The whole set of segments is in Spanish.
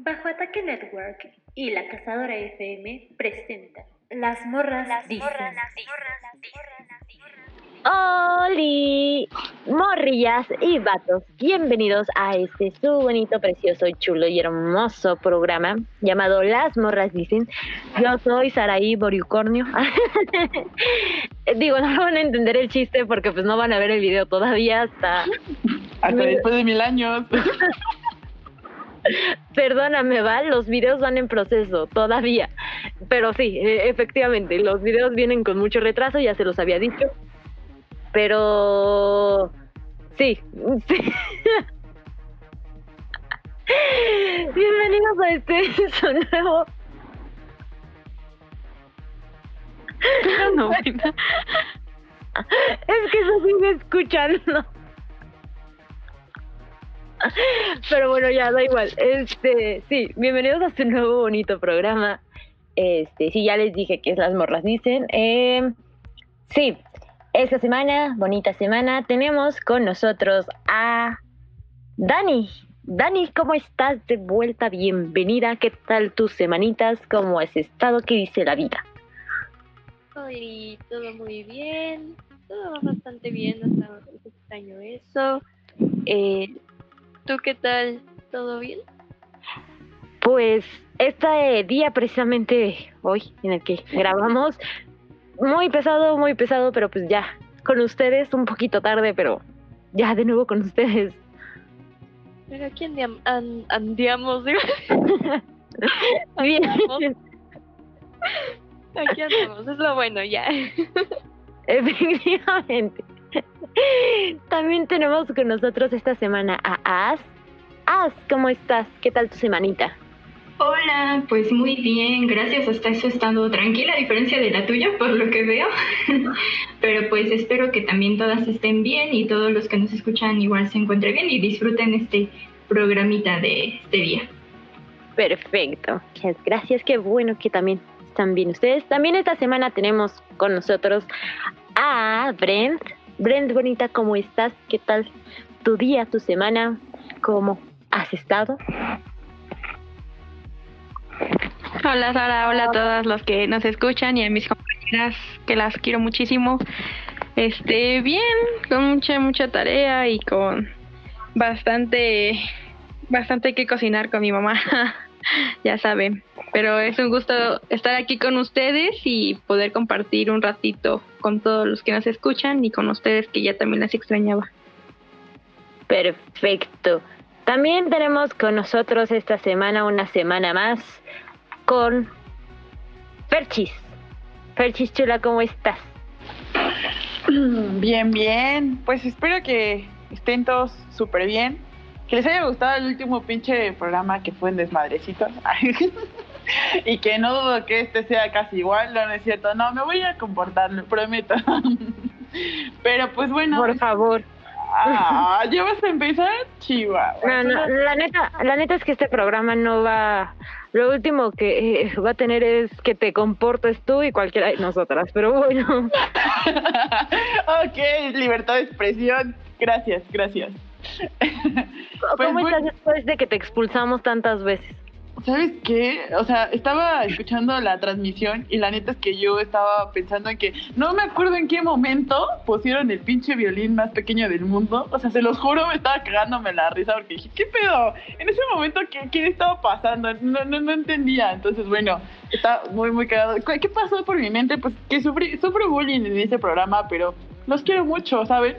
Bajo Ataque Network y La Cazadora FM presentan Las Morras Las Dicen. Morras, las ¡Holi! Morrillas y vatos, bienvenidos a este su bonito, precioso, chulo y hermoso programa llamado Las Morras Dicen. Yo soy Saraí Boriucornio. Digo, no van a entender el chiste porque pues no van a ver el video todavía hasta... Hasta después de mil años. Perdóname, Val, los videos van en proceso todavía. Pero sí, e, efectivamente, los videos vienen con mucho retraso, ya se los había dicho. Pero sí, sí. Bienvenidos a este su nuevo. No, es que eso sí me escuchan, ¿no? Pero bueno, ya da igual. Este, sí, bienvenidos a este nuevo bonito programa. Este, sí, ya les dije que es las morras dicen. Eh, sí, esta semana, bonita semana, tenemos con nosotros a Dani. Dani, ¿cómo estás de vuelta? Bienvenida. ¿Qué tal tus semanitas? ¿Cómo has estado? ¿Qué dice la vida? Hoy todo muy bien, todo va bastante bien, hasta extraño eso. Eh, ¿Tú qué tal? ¿Todo bien? Pues este día precisamente hoy en el que grabamos, muy pesado, muy pesado, pero pues ya, con ustedes, un poquito tarde, pero ya de nuevo con ustedes. Pero aquí andiamos, bien. Aquí andamos, es lo bueno ya. Efectivamente. También tenemos con nosotros esta semana a As. As, ¿cómo estás? ¿Qué tal tu semanita? Hola, pues muy bien, gracias. Hasta eso he estado tranquila, a diferencia de la tuya, por lo que veo. Pero pues espero que también todas estén bien y todos los que nos escuchan igual se encuentren bien y disfruten este programita de este día. Perfecto, gracias, qué bueno que también están bien ustedes. También esta semana tenemos con nosotros a Brent. Brent, bonita, ¿cómo estás? ¿Qué tal tu día, tu semana? ¿Cómo has estado? Hola Sara, hola a todas los que nos escuchan y a mis compañeras que las quiero muchísimo. Este, bien, con mucha mucha tarea y con bastante bastante que cocinar con mi mamá. ya saben, pero es un gusto estar aquí con ustedes y poder compartir un ratito con todos los que nos escuchan y con ustedes que ya también las extrañaba. Perfecto. También tenemos con nosotros esta semana, una semana más, con Ferchis. Ferchis Chula, ¿cómo estás? Bien, bien. Pues espero que estén todos súper bien. Que les haya gustado el último pinche programa que fue en Desmadrecitos. y que no dudo que este sea casi igual, no, es cierto. No, me voy a comportar, lo prometo. Pero pues bueno. Por favor. Ah, ¿ya vas a empezar? Chiva. No, no, la neta, la neta es que este programa no va... Lo último que eh, va a tener es que te comportes tú y cualquiera de nosotras, pero bueno. ok, libertad de expresión. Gracias, gracias. ¿Cómo pues estás después de que te expulsamos tantas veces? ¿Sabes qué? O sea, estaba escuchando la transmisión y la neta es que yo estaba pensando en que no me acuerdo en qué momento pusieron el pinche violín más pequeño del mundo. O sea, se los juro, me estaba cagándome la risa porque dije, ¿qué pedo? En ese momento, ¿qué, qué estaba pasando? No, no, no entendía. Entonces, bueno, está muy, muy cagado. ¿Qué pasó por mi mente? Pues que sufrí, sufro bullying en ese programa, pero los quiero mucho, ¿saben?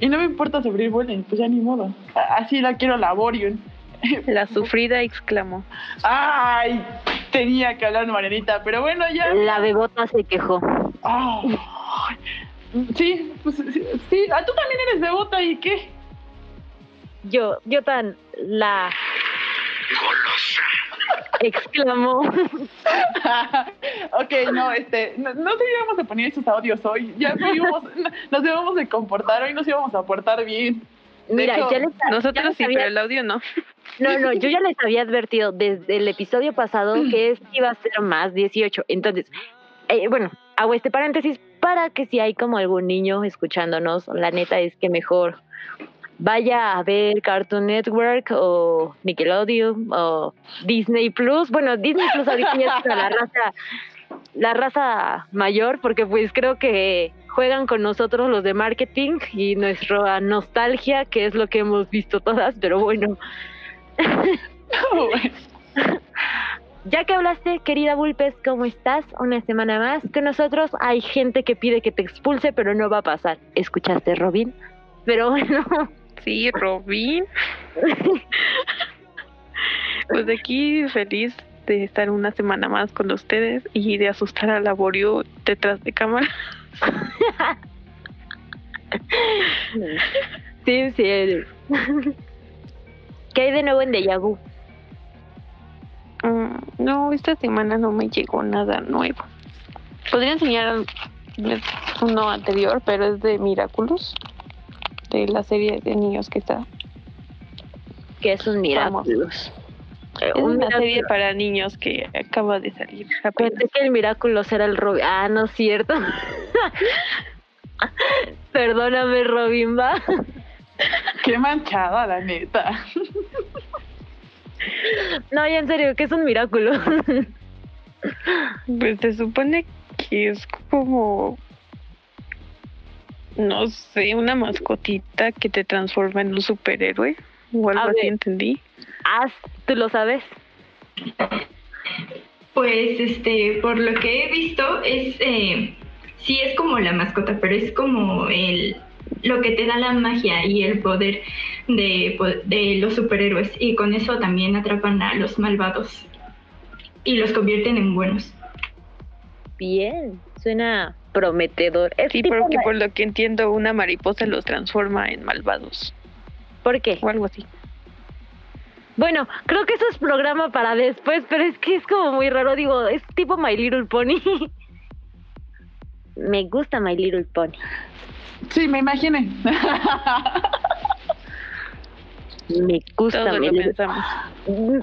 Y no me importa sufrir bullying, pues ya ni modo. Así la quiero laborium. La sufrida exclamó. ¡Ay! Tenía que hablar Marianita, pero bueno, ya. La bebota se quejó. sí, pues sí, ah, tú también eres bebota y qué? Yo, yo tan la exclamó. ok, no, este, no, no íbamos a poner esos audios hoy. Ya nos íbamos a comportar, hoy nos íbamos a portar bien. Mira, ya les, nosotros sí, pero el audio no. No, no, yo ya les había advertido desde el episodio pasado que este iba a ser más 18. Entonces, eh, bueno, hago este paréntesis para que si hay como algún niño escuchándonos, la neta es que mejor vaya a ver Cartoon Network o Nickelodeon o Disney Plus. Bueno, Disney Plus ahorita ya es para la raza, la raza mayor, porque pues creo que juegan con nosotros los de marketing y nuestra nostalgia, que es lo que hemos visto todas, pero bueno. Ya que hablaste, querida Bulpes, ¿cómo estás? Una semana más con nosotros. Hay gente que pide que te expulse, pero no va a pasar. ¿Escuchaste, Robin? Pero bueno. Sí, Robin. pues aquí feliz de estar una semana más con ustedes y de asustar a Laborio detrás de cámara. sí, sí. ¿Qué hay de nuevo en Deja Vu? Mm, no, esta semana no me llegó nada nuevo. Podría enseñar uno anterior, pero es de Miraculous, de la serie de niños que está. Que es un Miraculous. Es una serie para niños que acaba de salir. Pensé que el Miraculous era el Robin. Ah, no es cierto. Perdóname, Robin, va. Qué manchada, la neta. No, ya en serio, que es un Miraculous. Pues se supone que es como. No sé, una mascotita que te transforma en un superhéroe. O algo así, entendí. Ah, ¿tú lo sabes? Pues, este, por lo que he visto, es. Eh, sí, es como la mascota, pero es como el. Lo que te da la magia y el poder de, de los superhéroes. Y con eso también atrapan a los malvados. Y los convierten en buenos. Bien, suena prometedor. Es sí, porque por lo que entiendo, una mariposa los transforma en malvados. ¿Por qué? O algo así. Bueno, creo que eso es programa para después, pero es que es como muy raro. Digo, es tipo My Little Pony. Me gusta My Little Pony. Sí, me imaginé. Me gusta Todo lo pensamos.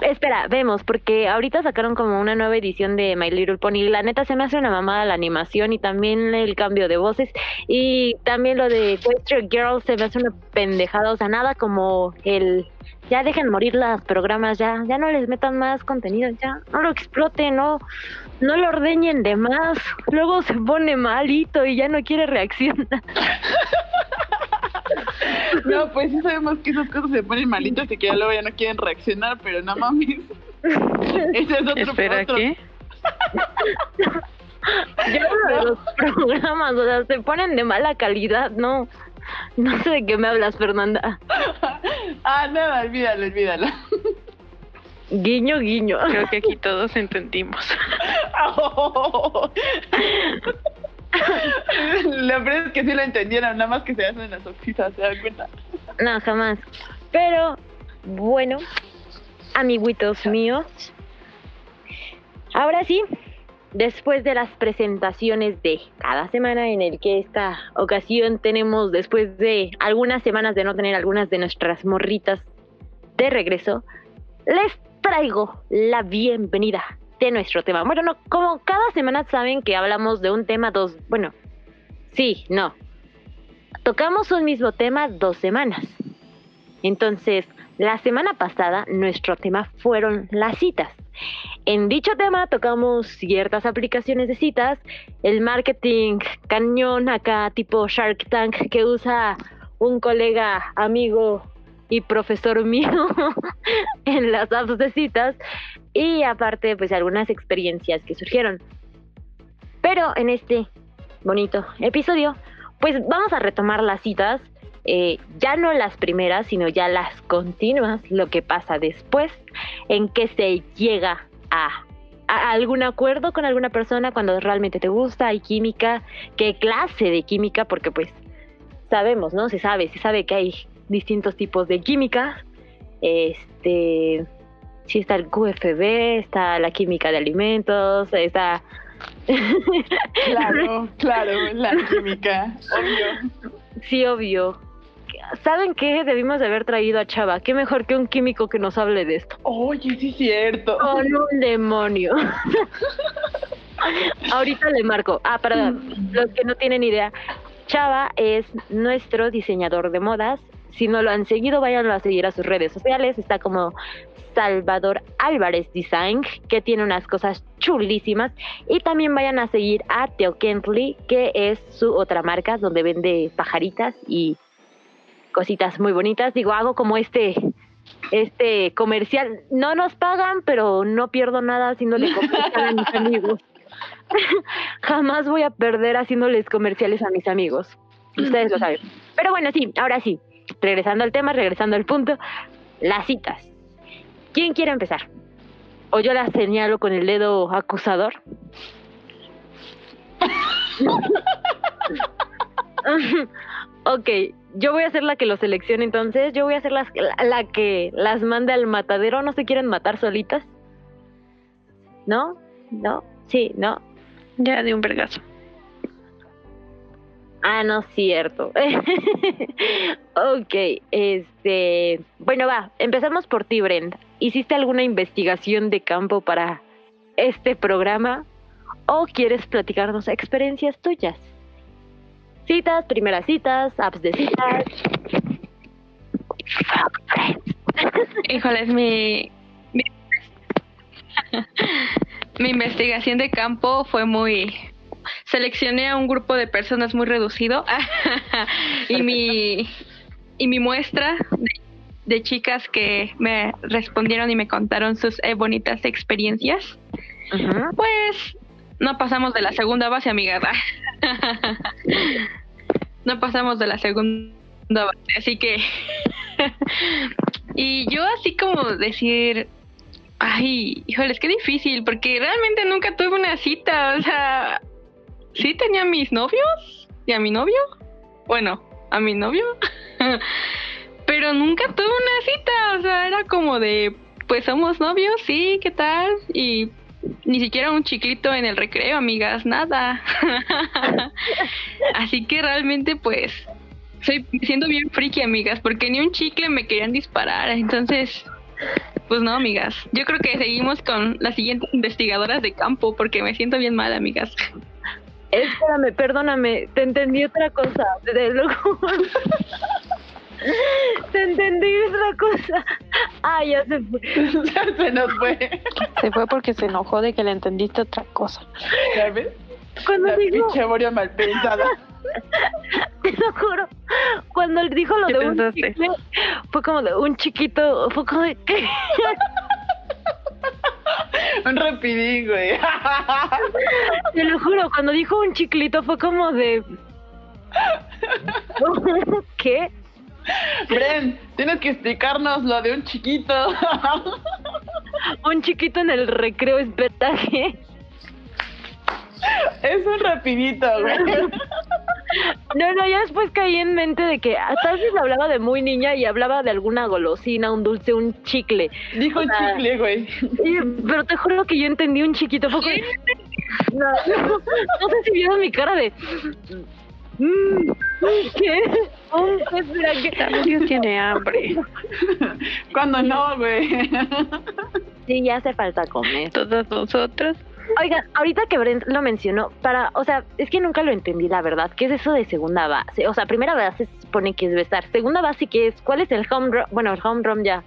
Espera, vemos, porque ahorita sacaron como una nueva edición de My Little Pony. y La neta se me hace una mamada la animación y también el cambio de voces. Y también lo de Story Girl se me hace una pendejada. O sea, nada como el. Ya dejen morir los programas, ya, ya no les metan más contenido, ya, no lo exploten, no, no lo ordeñen de más. Luego se pone malito y ya no quiere reaccionar. No, pues sí sabemos que esas cosas se ponen malitas y que ya luego ya no quieren reaccionar, pero no mames. Ese es otro Espera, otro. ¿qué? Yo hablo de los programas, o sea, se ponen de mala calidad, no. No sé de qué me hablas, Fernanda. Ah, nada, olvídalo, olvídalo. Guiño, guiño. Creo que aquí todos entendimos. La verdad es que sí lo entendieron, nada más que se hacen las oxitas, ¿se dan cuenta? No, jamás. Pero, bueno, amiguitos míos. Ahora sí, después de las presentaciones de cada semana, en el que esta ocasión tenemos, después de algunas semanas de no tener algunas de nuestras morritas de regreso, les traigo la bienvenida de nuestro tema. Bueno, no, como cada semana saben que hablamos de un tema dos, bueno, sí, no. Tocamos un mismo tema dos semanas. Entonces, la semana pasada nuestro tema fueron las citas. En dicho tema tocamos ciertas aplicaciones de citas, el marketing cañón acá tipo Shark Tank que usa un colega, amigo y profesor mío en las apps de citas y aparte pues algunas experiencias que surgieron. Pero en este bonito episodio pues vamos a retomar las citas, eh, ya no las primeras, sino ya las continuas, lo que pasa después, en que se llega a, a algún acuerdo con alguna persona cuando realmente te gusta, hay química, qué clase de química, porque pues sabemos, ¿no? Se sabe, se sabe que hay distintos tipos de química, este, sí está el QFB, está la química de alimentos, está... Claro, claro, la química, obvio. Sí, obvio. ¿Saben qué? Debimos de haber traído a Chava. Qué mejor que un químico que nos hable de esto. Oye, sí es cierto. Con un demonio. Ahorita le marco. Ah, para los que no tienen idea. Chava es nuestro diseñador de modas Si no lo han seguido, váyanlo a seguir a sus redes sociales. Está como Salvador Álvarez Design, que tiene unas cosas chulísimas. Y también vayan a seguir a Teo Kentley, que es su otra marca donde vende pajaritas y cositas muy bonitas. Digo, hago como este este comercial. No nos pagan, pero no pierdo nada haciéndole comercial a mis amigos. Jamás voy a perder haciéndoles comerciales a mis amigos. Ustedes lo saben. Pero bueno, sí, ahora sí. Regresando al tema, regresando al punto. Las citas. ¿Quién quiere empezar? ¿O yo las señalo con el dedo acusador? ok, yo voy a ser la que los seleccione entonces. Yo voy a ser la, la que las mande al matadero. ¿No se quieren matar solitas? ¿No? ¿No? Sí, ¿no? Ya de un vergazo. Ah, no es cierto. ok, este. Bueno, va, empezamos por ti, Brenda. ¿Hiciste alguna investigación de campo para este programa? ¿O quieres platicarnos experiencias tuyas? Citas, primeras citas, apps de citas. Híjoles, mi, mi, mi investigación de campo fue muy seleccioné a un grupo de personas muy reducido. Y mi y mi muestra de, chicas que me respondieron y me contaron sus eh, bonitas experiencias. Pues no pasamos de la segunda base amiga. No pasamos de la segunda base así que y yo así como decir Ay, híjoles, qué difícil, porque realmente nunca tuve una cita, o sea, sí tenía a mis novios y a mi novio. Bueno, a mi novio. Pero nunca tuve una cita. O sea, era como de, pues somos novios, sí, ¿qué tal? Y ni siquiera un chiclito en el recreo, amigas, nada. Así que realmente, pues, soy siendo bien friki, amigas, porque ni un chicle me querían disparar. Entonces, pues no, amigas. Yo creo que seguimos con las siguientes investigadoras de campo, porque me siento bien mal, amigas. Espérame, perdóname, te entendí otra cosa. De te entendí otra cosa. Ah, ya se fue. ya se nos fue. Se fue porque se enojó de que le entendiste otra cosa. ¿Sabes? Cuando La dijo, pinche Moria mal pensada. te lo juro, cuando él dijo lo ¿Qué de un pensaste? chicle, fue como de un chiquito, fue como de ¿qué? Un rapidín, güey. Te lo juro, cuando dijo un chiclito fue como de ¿qué? Bren, tienes que explicarnos lo de un chiquito. Un chiquito en el recreo es petaje. es un rapidito, güey. No, no, ya después caí en mente de que ah, tal vez hablaba de muy niña y hablaba de alguna golosina, un dulce, un chicle. Dijo un chicle, güey. Y- pero te juro que yo entendí un chiquito. Como- no, no, no sé si vieron mi cara de. "Mm, ¿Qué? Un espera, ¿qué? Dios tiene hambre. Cuando no, güey. Sí, ya hace falta comer. Todos nosotros. Oigan, ahorita que Brent lo mencionó, para, o sea, es que nunca lo entendí, la verdad. ¿Qué es eso de segunda base? O sea, primera base se supone que es besar. Segunda base, ¿qué es? ¿Cuál es el home run? Bueno, el home run ya.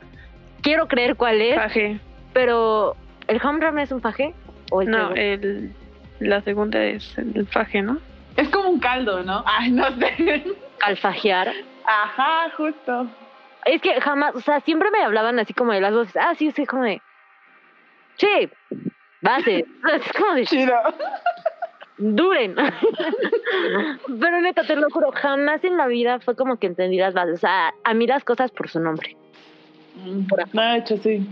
Quiero creer cuál es, Faje. pero ¿el home run es un faje? ¿O el No, el, la segunda es el faje, ¿no? Es como un caldo, ¿no? Ay, no sé. alfajear? Ajá, justo. Es que jamás, o sea, siempre me hablaban así como de las voces. Ah, sí, sí, como de. Sí, base. Es como de. Chido. Duren. Pero neta, te lo juro, jamás en la vida fue como que entendí las bases. O sea, a mí las cosas por su nombre. No, de hecho, sí.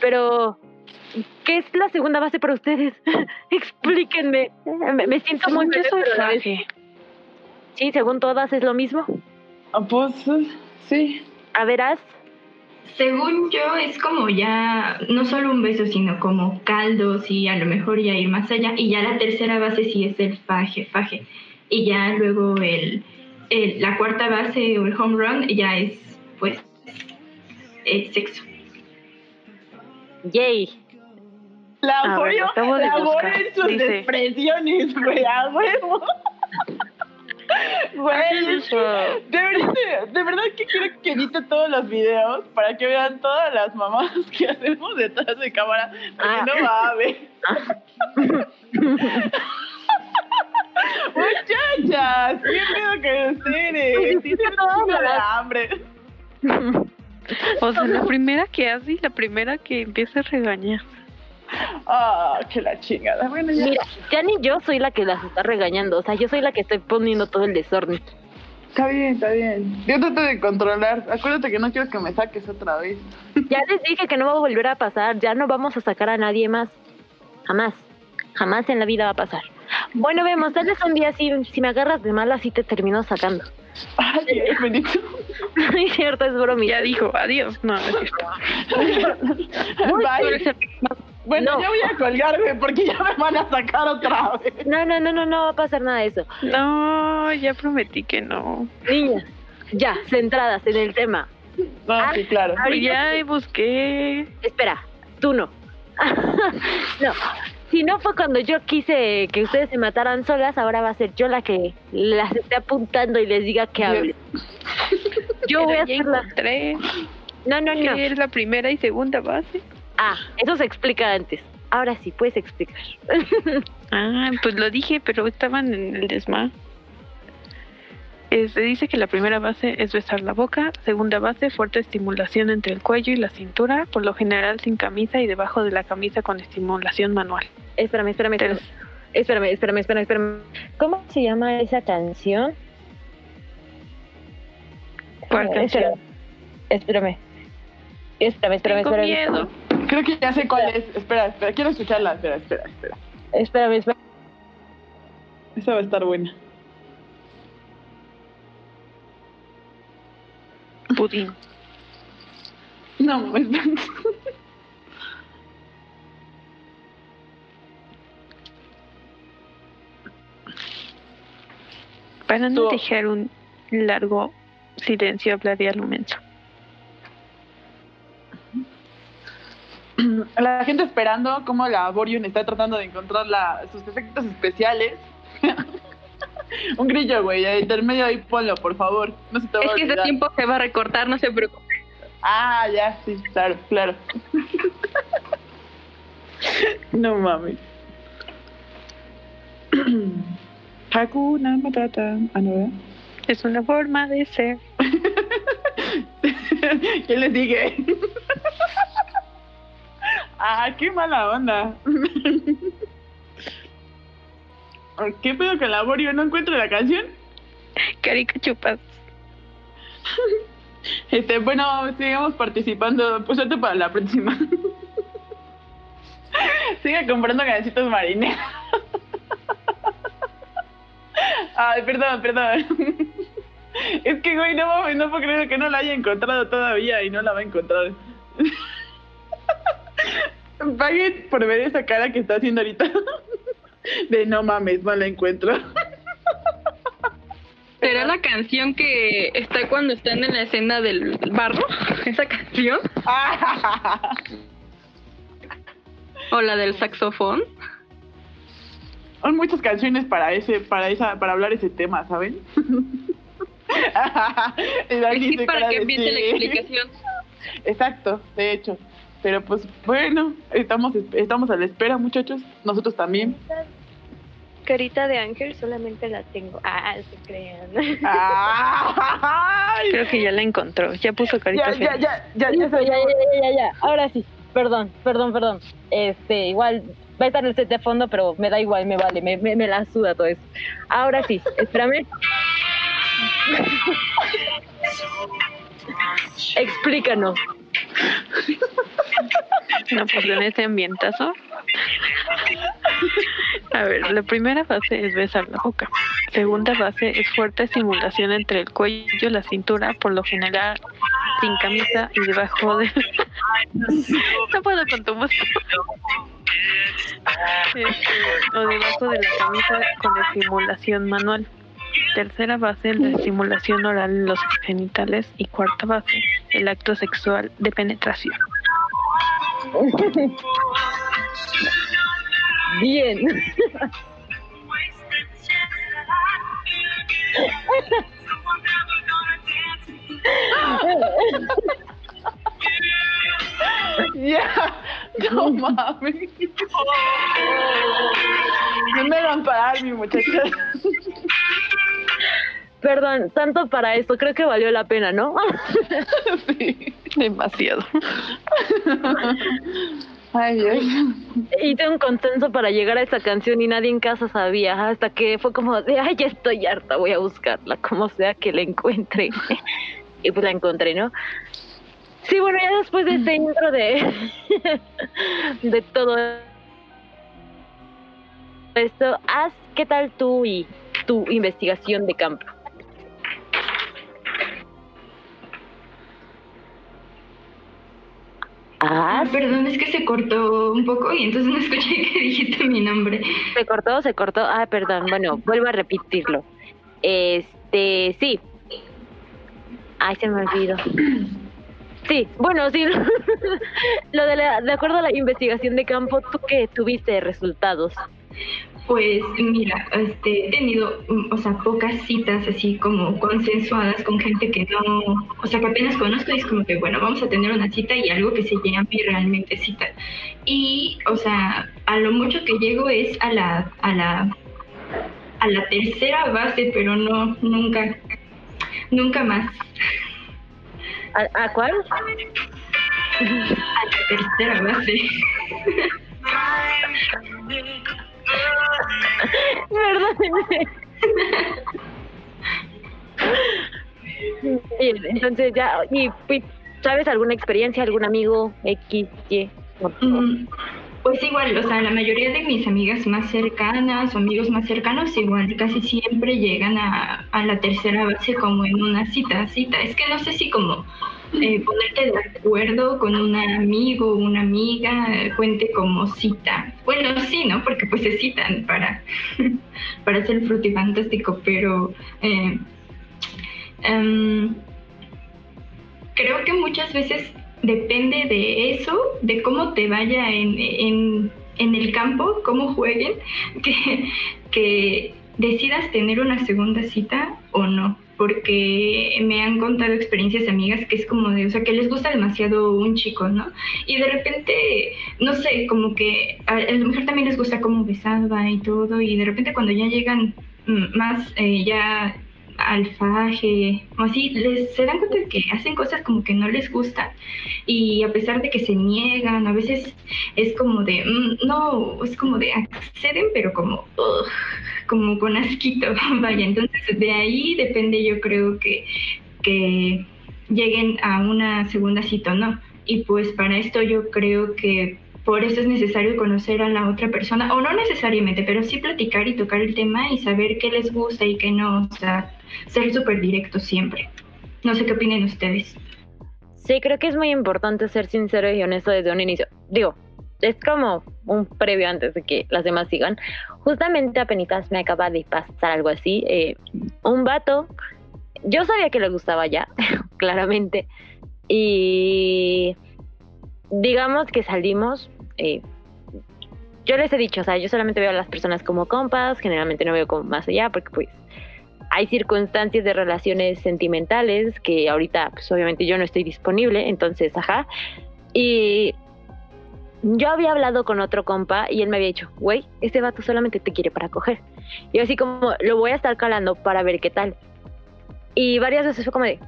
Pero, ¿qué es la segunda base para ustedes? Explíquenme. Me, me siento muy soy. Sí, según todas es lo mismo. Ah, Pues, sí. A verás. Según yo, es como ya, no solo un beso, sino como caldos y a lo mejor ya ir más allá. Y ya la tercera base sí es el faje, faje. Y ya luego el, el- la cuarta base o el home run ya es, pues, el sexo. Yay. La apoyo, la en sus Dice- expresiones, güey, a huevo. Güey, de verdad, de verdad que quiero que edite todos los videos para que vean todas las mamás que hacemos detrás de cámara. Porque Ah. no va a ver. Muchachas, qué pedo que ustedes. Tienen un chingo de hambre. O sea, la primera que hace y la primera que empieza a regañar. Ah, que la chingada. Bueno, ya. Mira, ya ni yo soy la que las está regañando, o sea, yo soy la que estoy poniendo todo el desorden. Está bien, está bien. Yo trato de controlar. Acuérdate que no quiero que me saques otra vez. Ya les dije que no va a volver a pasar, ya no vamos a sacar a nadie más. Jamás, jamás en la vida va a pasar. Bueno, vemos, tal vez un día si, si me agarras de mala, sí te termino sacando. Ay, Dios bendito. No es cierto, es bromita. Ya dijo, adiós. No, no es cierto. Bye. Bueno, No. ya voy a colgarme porque ya me van a sacar otra vez. No, no, no, no, no va a pasar nada de eso. No, ya prometí que no. Niñas, ya, centradas en el tema. No, Ah, sí, claro. Ya busqué. Espera, tú no. no, si no fue cuando yo quise que ustedes se mataran solas, ahora va a ser yo la que las esté apuntando y les diga que hablen. Yo voy a hacer la... No, no, no. que es la primera y segunda base. Ah, eso se explica antes. Ahora sí, puedes explicar. Ah, pues lo dije, pero estaban en el desma. Eh, Se dice que la primera base es besar la boca, segunda base fuerte estimulación entre el cuello y la cintura, por lo general sin camisa y debajo de la camisa con estimulación manual. Espérame, espérame, espérame. Espérame, espérame, espérame, espérame. ¿Cómo se llama esa canción? ¿Cuál canción? Espérame. Espérame, espérame, Tengo espérame. miedo. Creo que ya sé cuál es. Espera, espera, quiero escucharla. Espera, espera, espera. Espérame, espérame. Esa va a estar buena. Pudín. No, espera. Para no dejar un largo silencio, hablaría lo menso. La gente esperando cómo la Borion está tratando de encontrar la, sus efectos especiales. Un grillo, güey, intermedio ahí ponlo, por favor. No se te va Es a que ese tiempo se va a recortar, no se preocupe. Ah, ya, sí, claro, claro. no mames. Hakuna Matata. Ah, no. Es una forma de ser. ¿Qué les dije? Ah, qué mala onda. ¿Qué pedo con la Borio? ¿No encuentro la canción? Carica chupas. Este, bueno, sigamos participando. Pues suerte para la próxima. Sigue comprando ganecitos marineros. Ay, perdón, perdón. Es que, güey, no mames, no puedo creer que no la haya encontrado todavía y no la va a encontrar. Paguen por ver esa cara que está haciendo ahorita. De no mames, no la encuentro. ¿Será la canción que está cuando están en la escena del barro? ¿Esa canción? ¿O la del saxofón? Son muchas canciones para ese, para esa, para hablar ese tema, ¿saben? Sí, se para que empiece la explicación. Exacto, de hecho. Pero pues bueno, estamos, estamos a la espera, muchachos. Nosotros también. Carita de ángel solamente la tengo. Ah, se crean. ¡Ay! Creo que ya la encontró. Ya puso carita ya, feliz. ya, ya, ya, ya, ya, ya, ya. Ahora sí. Perdón, perdón, perdón. Este, igual va a estar el set de fondo, pero me da igual, me vale, me, me, me la suda todo eso. Ahora sí, espérame. Explícanos. No, pues en ese ambientazo. A ver, la primera fase es besar la boca. Segunda fase es fuerte estimulación entre el cuello y la cintura, por lo general sin camisa y debajo de... no puedo con tu música. Este, o debajo de la camisa con estimulación manual. Tercera base, la estimulación oral en los genitales. Y cuarta base, el acto sexual de penetración. Bien. Ya, no mames. No me van a parar, mi muchacha. Perdón, tanto para esto, creo que valió la pena, ¿no? Sí. Demasiado. Ay, Dios. Hice un consenso para llegar a esta canción y nadie en casa sabía, hasta que fue como de, ay, ya estoy harta, voy a buscarla, como sea que la encuentre. y pues la encontré, ¿no? Sí, bueno, ya después de este intro de, de todo esto, haz, ¿qué tal tú y tu investigación de campo? Ah, perdón, es que se cortó un poco y entonces no escuché que dijiste mi nombre. se cortó, se cortó, ah, perdón, bueno, vuelvo a repetirlo. Este, sí. Ay, se me olvidó. Sí, bueno, sí. Lo de, la, de acuerdo a la investigación de campo, ¿tú qué tuviste resultados? Pues mira, este, he tenido, mm, o sea, pocas citas así como consensuadas con gente que no, o sea, que apenas conozco y es como que, bueno, vamos a tener una cita y algo que se llame realmente cita. Y, o sea, a lo mucho que llego es a la, a la, a la tercera base, pero no, nunca, nunca más. ¿A, a cuál? A la tercera base. Perdónenme. Bien, entonces ya, y, y, ¿sabes alguna experiencia, algún amigo X, Y? Mm, Pues igual, o sea, la mayoría de mis amigas más cercanas o amigos más cercanos igual casi siempre llegan a, a la tercera base como en una cita, cita. Es que no sé si como eh, ponerte de acuerdo con un amigo una amiga cuente como cita. Bueno, sí, ¿no? Porque pues se citan para, para hacer frutifantástico, pero... eh, em, creo que muchas veces depende de eso, de cómo te vaya en, en, en el campo, cómo jueguen, que, que decidas tener una segunda cita o no. Porque me han contado experiencias amigas que es como de, o sea, que les gusta demasiado un chico, ¿no? Y de repente, no sé, como que a, a la mujer también les gusta cómo besaba y todo, y de repente cuando ya llegan mm, más, eh, ya al faje o así, les, se dan cuenta de que hacen cosas como que no les gustan y a pesar de que se niegan, a veces es como de, mm, no, es como de acceden, pero como, ugh, como con asquito, vaya, entonces de ahí depende yo creo que, que lleguen a una segunda cita o no. Y pues para esto yo creo que por eso es necesario conocer a la otra persona, o no necesariamente, pero sí platicar y tocar el tema y saber qué les gusta y qué no, o sea, ser súper directo siempre. No sé qué opinen ustedes. Sí, creo que es muy importante ser sincero y honesto desde un inicio. Digo, es como un previo antes de que las demás sigan. Justamente apenas me acaba de pasar algo así. Eh, un vato, yo sabía que le gustaba ya, claramente. Y digamos que salimos. eh, yo les he dicho, o sea, yo solamente veo a las personas como compas, generalmente no veo como más allá, porque pues hay circunstancias de relaciones sentimentales que ahorita, pues obviamente yo no estoy disponible, entonces, ajá. Y yo había hablado con otro compa y él me había dicho, güey, este vato solamente te quiere para coger. Y así como, lo voy a estar calando para ver qué tal. Y varias veces fue como de,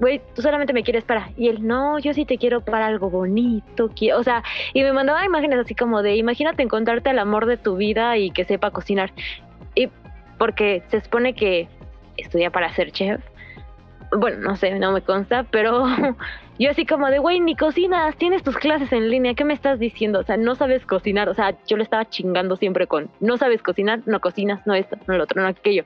güey, tú solamente me quieres para. Y él, no, yo sí te quiero para algo bonito. O sea, y me mandaba imágenes así como de, imagínate encontrarte el amor de tu vida y que sepa cocinar. Y porque se supone que estudia para ser chef. Bueno, no sé, no me consta, pero yo así como de, güey, ni cocinas, tienes tus clases en línea, ¿qué me estás diciendo? O sea, no sabes cocinar, o sea, yo le estaba chingando siempre con, no sabes cocinar, no cocinas, no esto, no lo otro, no aquello.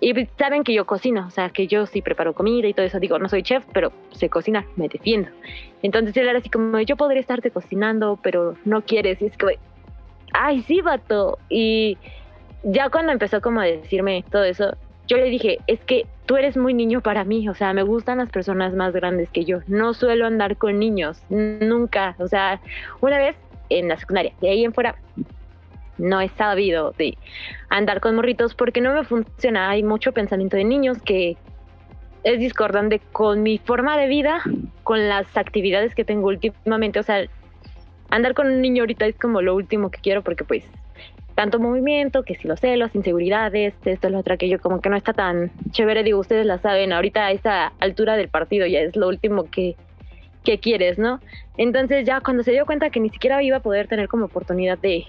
Y pues, saben que yo cocino, o sea, que yo sí preparo comida y todo eso. Digo, no soy chef, pero sé cocinar, me defiendo. Entonces él era así como, yo podría estarte cocinando, pero no quieres. Y es que, ay, sí, vato. Y ya cuando empezó como a decirme todo eso, yo le dije, es que tú eres muy niño para mí, o sea, me gustan las personas más grandes que yo. No suelo andar con niños, nunca. O sea, una vez en la secundaria, de ahí en fuera, no he sabido de andar con morritos porque no me funciona. Hay mucho pensamiento de niños que es discordante con mi forma de vida, con las actividades que tengo últimamente. O sea, andar con un niño ahorita es como lo último que quiero porque pues tanto movimiento, que si los celos, inseguridades, esto, lo otro, aquello, como que no está tan chévere, digo, ustedes la saben, ahorita a esa altura del partido ya es lo último que, que quieres, ¿no? Entonces ya cuando se dio cuenta que ni siquiera iba a poder tener como oportunidad de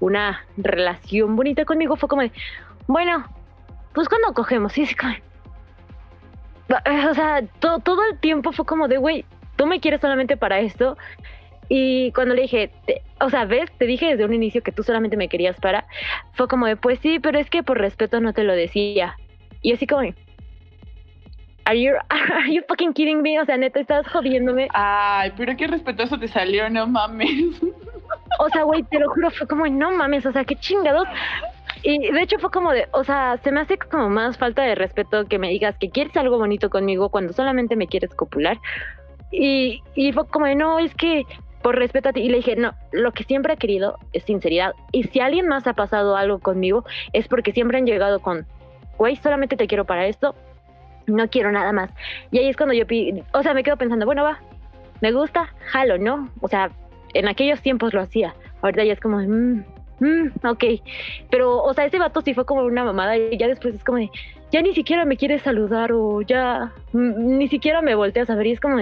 una relación bonita conmigo, fue como de, bueno, pues cuando cogemos, sí, sí, o sea, todo el tiempo fue como de, güey, tú me quieres solamente para esto. Y cuando le dije, o sea, ves, te dije desde un inicio que tú solamente me querías para, fue como de, pues sí, pero es que por respeto no te lo decía. Y así como, Are you, are you fucking kidding me? O sea, neta, estás jodiéndome. Ay, pero qué respetuoso te salió, no mames. O sea, güey, te lo juro, fue como, no mames, o sea, qué chingados. Y de hecho fue como de, o sea, se me hace como más falta de respeto que me digas que quieres algo bonito conmigo cuando solamente me quieres copular. Y, y fue como de, no, es que por respeto a ti. Y le dije, no, lo que siempre he querido es sinceridad. Y si alguien más ha pasado algo conmigo, es porque siempre han llegado con, güey, solamente te quiero para esto, no quiero nada más. Y ahí es cuando yo, o sea, me quedo pensando, bueno, va, me gusta, jalo, ¿no? O sea, en aquellos tiempos lo hacía. Ahorita ya es como, mmm, mm, ok. Pero, o sea, ese vato sí fue como una mamada y ya después es como de, ya ni siquiera me quieres saludar o ya mm, ni siquiera me volteas a ver y es como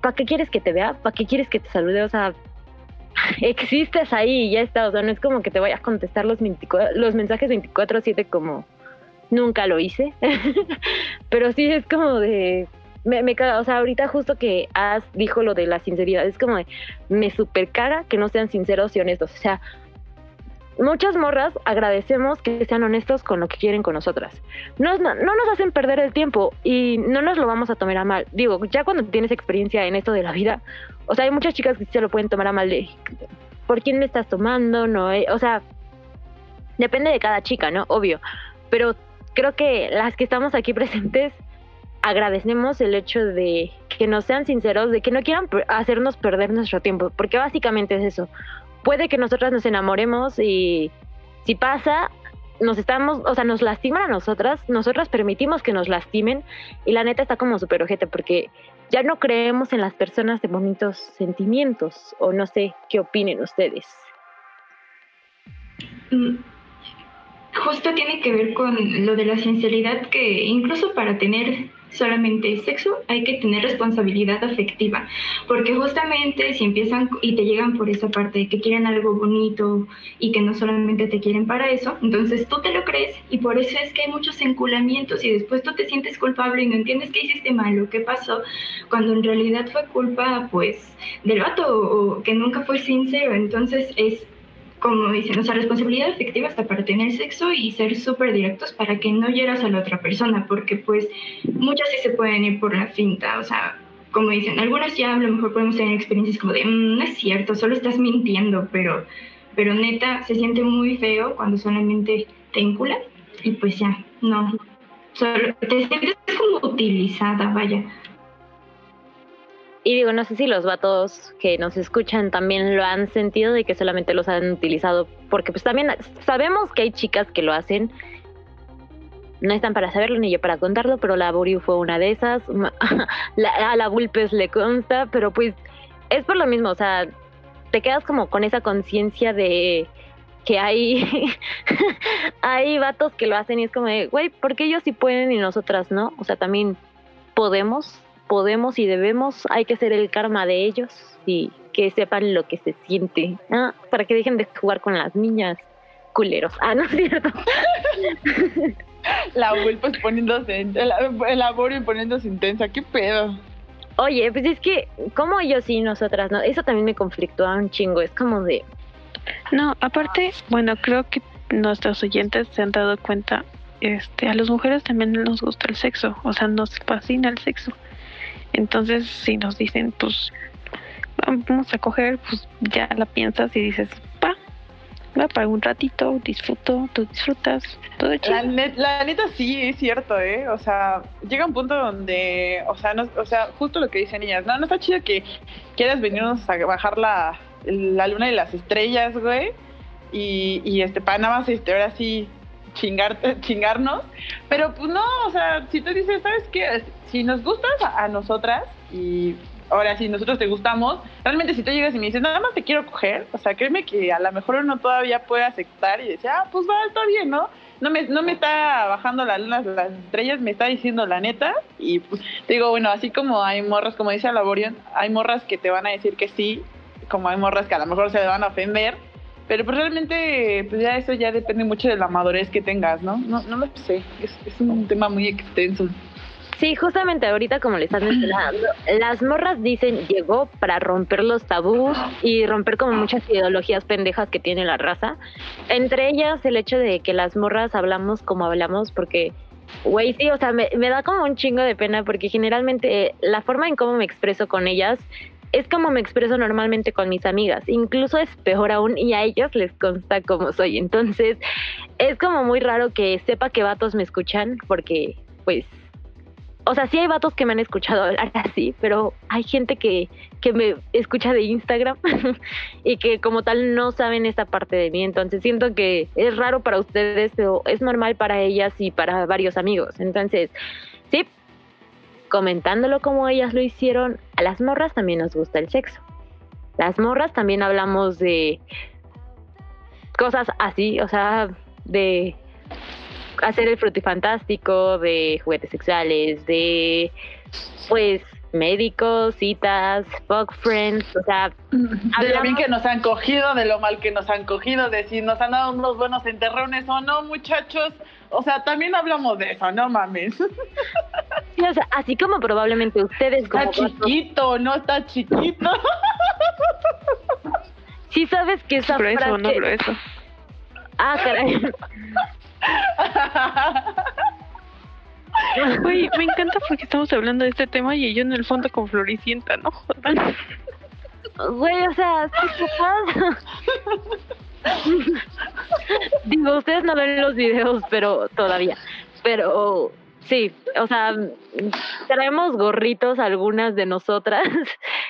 ¿para qué quieres que te vea? ¿Para qué quieres que te salude? O sea, existes ahí y ya está. O sea, no es como que te vayas a contestar los, los mensajes 24-7 como nunca lo hice. Pero sí es como de, me, me caga, o sea, ahorita justo que has dijo lo de la sinceridad, es como de, me super caga que no sean sinceros y honestos. O sea, muchas morras agradecemos que sean honestos con lo que quieren con nosotras. No, no, nos hacen perder el tiempo y no nos lo vamos a tomar a mal. Digo, ya cuando tienes experiencia en esto de la vida, o sea, hay muchas chicas que se lo pueden tomar a mal ¿por quién me estás tomando? No, eh, o sea, depende de cada chica, ¿no? Obvio. Pero creo que las que estamos aquí presentes agradecemos el hecho de que nos sean sinceros, de que no quieran hacernos perder nuestro tiempo, porque básicamente es eso. Puede que nosotras nos enamoremos y si pasa, nos estamos, o sea, nos lastiman a nosotras, nosotras permitimos que nos lastimen y la neta está como súper ojete porque ya no creemos en las personas de bonitos sentimientos o no sé qué opinen ustedes. Mm, justo tiene que ver con lo de la sinceridad que incluso para tener solamente sexo, hay que tener responsabilidad afectiva, porque justamente si empiezan y te llegan por esa parte de que quieren algo bonito y que no solamente te quieren para eso, entonces tú te lo crees y por eso es que hay muchos enculamientos y después tú te sientes culpable y no entiendes qué hiciste mal o qué pasó, cuando en realidad fue culpa pues del vato o que nunca fue sincero, entonces es como dicen, o sea, responsabilidad efectiva hasta para tener sexo y ser súper directos para que no hieras a la otra persona, porque pues muchas sí se pueden ir por la finta, o sea, como dicen, algunas ya a lo mejor podemos tener experiencias como de, mm, no es cierto, solo estás mintiendo, pero, pero neta, se siente muy feo cuando solamente te enculan y pues ya, no, solo te sientes como utilizada, vaya. Y digo, no sé si los vatos que nos escuchan también lo han sentido de que solamente los han utilizado, porque pues también sabemos que hay chicas que lo hacen. No están para saberlo ni yo para contarlo, pero la Buriu fue una de esas. a la Bulpes le consta, pero pues es por lo mismo, o sea, te quedas como con esa conciencia de que hay, hay vatos que lo hacen y es como de, güey, ¿por qué ellos sí pueden y nosotras no? O sea, también podemos podemos y debemos, hay que ser el karma de ellos y que sepan lo que se siente, para que dejen de jugar con las niñas culeros. Ah, no es cierto. la vuelta poniéndose, el laborio poniéndose intensa, qué pedo. Oye, pues es que, como ellos y nosotras, ¿no? Eso también me conflictúa un chingo, es como de... No, aparte, bueno, creo que nuestros oyentes se han dado cuenta, este, a las mujeres también nos gusta el sexo, o sea, nos fascina el sexo. Entonces, si nos dicen, pues vamos a coger, pues ya la piensas y dices, pa, va para un ratito, disfruto, tú disfrutas, todo chido. La, neta sí, es cierto, ¿eh? O sea, llega un punto donde, o sea, no, o sea, justo lo que dicen niñas, no, no está chido que quieras venirnos a bajar la, la luna y las estrellas, güey. y, y este, para nada más este, ahora sí chingarte, chingarnos, pero pues no, o sea, si tú dices, ¿sabes qué? Si nos gustas a, a nosotras y ahora si nosotros te gustamos, realmente si tú llegas y me dices, nada más te quiero coger, o sea, créeme que a lo mejor uno todavía puede aceptar y decir, ah, pues va, está bien, ¿no? No me, no me está bajando la luna, las estrellas, me está diciendo la neta. Y pues, digo, bueno, así como hay morras, como dice Laborion, hay morras que te van a decir que sí, como hay morras que a lo mejor se van a ofender. Pero pues realmente, pues ya eso ya depende mucho de la madurez que tengas, ¿no? No, no lo sé, es, es un tema muy extenso. Sí, justamente ahorita como le estás mencionando, las morras dicen llegó para romper los tabús y romper como muchas ideologías pendejas que tiene la raza. Entre ellas el hecho de que las morras hablamos como hablamos porque, güey, sí, o sea, me, me da como un chingo de pena porque generalmente eh, la forma en cómo me expreso con ellas es como me expreso normalmente con mis amigas. Incluso es peor aún y a ellas les consta cómo soy. Entonces es como muy raro que sepa que vatos me escuchan porque pues o sea, sí hay vatos que me han escuchado hablar así, pero hay gente que, que me escucha de Instagram y que como tal no saben esta parte de mí. Entonces siento que es raro para ustedes, pero es normal para ellas y para varios amigos. Entonces, sí, comentándolo como ellas lo hicieron, a las morras también nos gusta el sexo. Las morras también hablamos de cosas así, o sea, de hacer el frutifantástico, de juguetes sexuales, de pues médicos, citas, fuck friends, o sea, de lo bien que nos han cogido, de lo mal que nos han cogido, de si nos han dado unos buenos enterrones o no, muchachos. O sea, también hablamos de eso, no mames. Sí, o sea, así como probablemente ustedes como Está chiquito, no está chiquito. Sí sabes que esa Grueso, frase... no grueso. Ah, caray. Me encanta porque estamos hablando de este tema y yo en el fondo con Floricienta, ¿no? Jodan. Güey, o sea, sí capaz. Digo, ustedes no ven los videos, pero todavía. Pero sí, o sea, traemos gorritos algunas de nosotras.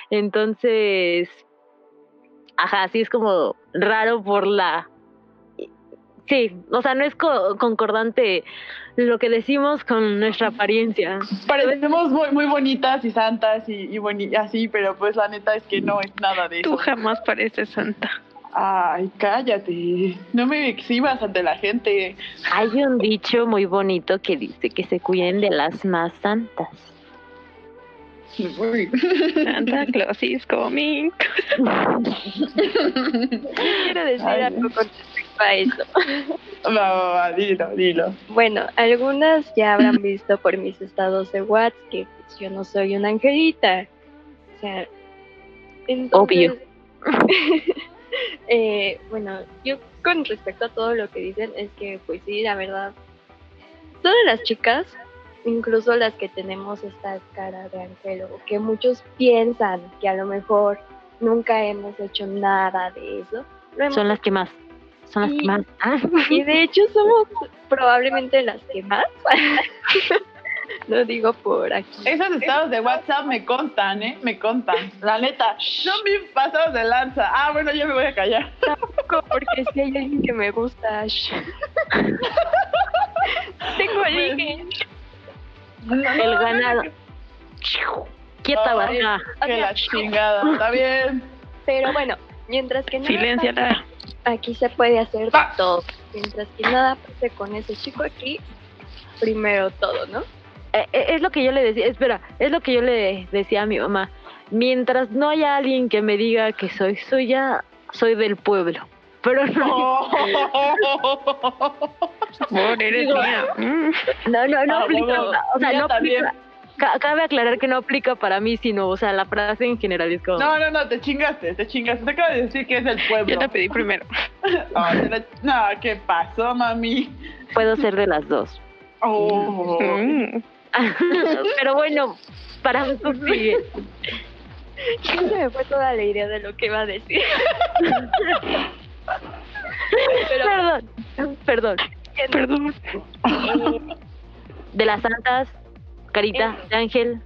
Entonces, ajá, sí es como raro por la Sí, o sea, no es co- concordante lo que decimos con nuestra apariencia. Parecemos muy, muy bonitas y santas y, y boni- así, pero pues la neta es que no es nada de Tú eso. jamás pareces santa. Ay, cállate. No me exhibas ante la gente. Hay un dicho muy bonito que dice que se cuiden de las más santas. Santa Claus is coming. Quiero decir Ay, algo con respecto a eso. Va, va, va, dilo, dilo. Bueno, algunas ya habrán visto por mis estados de WhatsApp que pues, yo no soy una angelita. O sea, entonces, Obvio. eh, bueno, yo con respecto a todo lo que dicen es que, pues sí, la verdad, todas las chicas, incluso las que tenemos esta cara de ángel o que muchos piensan que a lo mejor nunca hemos hecho nada de eso, Son las que más. Son las que Y- más. Ah, y de hecho somos probablemente las que más. Lo digo por aquí. Esos estados de WhatsApp me contan, ¿eh? Me contan. La neta, son bien pasados de lanza. Ah, bueno, yo me voy a callar. Tampoco porque si hay alguien que me gusta. Tengo alguien. el ganado. Quieta, vaca. Que la chingada. Está bien. Pero bueno, mientras que nada Silénciala. Aquí se puede hacer de Ah. todo. Mientras que nada pase con ese chico aquí, primero todo, ¿no? Eh, eh, es lo que yo le decía, espera, es lo que yo le decía a mi mamá. Mientras no haya alguien que me diga que soy suya, soy del pueblo. Pero no, Por eres Digo- mía. Mm. no, no, no Ah, aplica. huevo. O sea, Mía no también. aplica. Ca- Cabe aclarar que no aplica para mí, sino, o sea, la frase en general es como. No, no, no, te chingaste, te chingaste. Te acabo de decir que es el pueblo. Yo la pedí primero. No, te la- no, ¿qué pasó, mami? Puedo ser de las dos. Oh. Mm. Pero bueno, para eso sigue. Ya se me fue toda la idea de lo que iba a decir. Pero Perdón, perdón. Perdón. De las santas, carita, de ángel.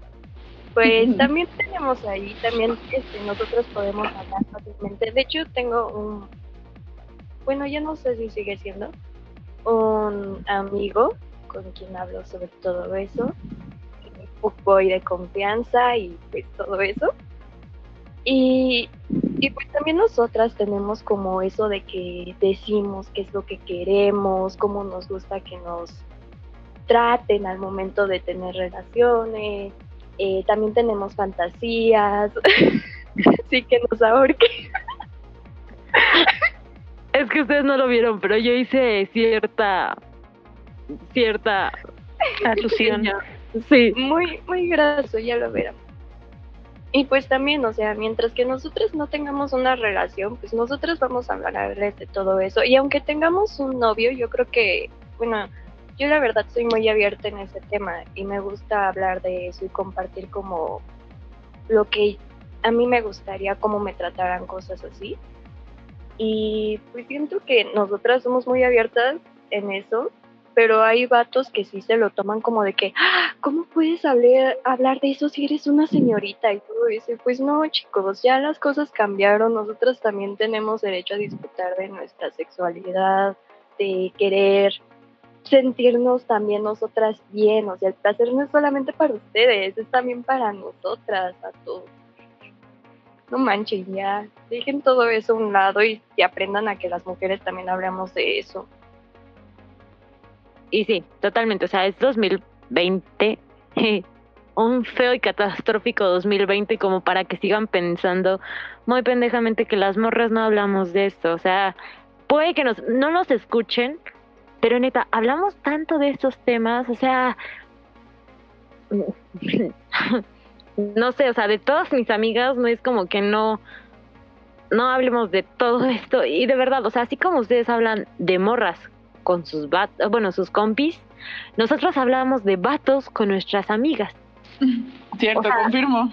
Pues también tenemos ahí, también este, nosotros podemos hablar fácilmente. De hecho, tengo un, bueno, ya no sé si sigue siendo, un amigo con quien hablo sobre todo eso, un boy de confianza y pues todo eso. Y, y pues también nosotras tenemos como eso de que decimos qué es lo que queremos, cómo nos gusta que nos traten al momento de tener relaciones. Eh, también tenemos fantasías, así que nos ahorque. Es que ustedes no lo vieron, pero yo hice cierta cierta alusión. Sí. Muy, muy gracioso, ya lo verán. Y pues también, o sea, mientras que nosotros no tengamos una relación, pues nosotros vamos a hablarles de todo eso. Y aunque tengamos un novio, yo creo que, bueno, yo la verdad soy muy abierta en ese tema y me gusta hablar de eso y compartir como lo que a mí me gustaría, cómo me trataran cosas así. Y pues siento que nosotras somos muy abiertas en eso pero hay vatos que sí se lo toman como de que, ¡Ah! ¿cómo puedes hablar, hablar de eso si eres una señorita y todo eso? Pues no, chicos, ya las cosas cambiaron, nosotros también tenemos derecho a disfrutar de nuestra sexualidad, de querer sentirnos también nosotras bien, o sea, el placer no es solamente para ustedes, es también para nosotras, a todos. No manchen, ya, dejen todo eso a un lado y, y aprendan a que las mujeres también hablamos de eso. Y sí, totalmente. O sea, es 2020. un feo y catastrófico 2020 como para que sigan pensando muy pendejamente que las morras no hablamos de esto. O sea, puede que nos, no nos escuchen, pero neta, hablamos tanto de estos temas. O sea, no sé, o sea, de todas mis amigas no es como que no no hablemos de todo esto y de verdad, o sea, así como ustedes hablan de morras con sus vatos, bueno, sus compis, nosotros hablábamos de vatos con nuestras amigas. Cierto, confirmo.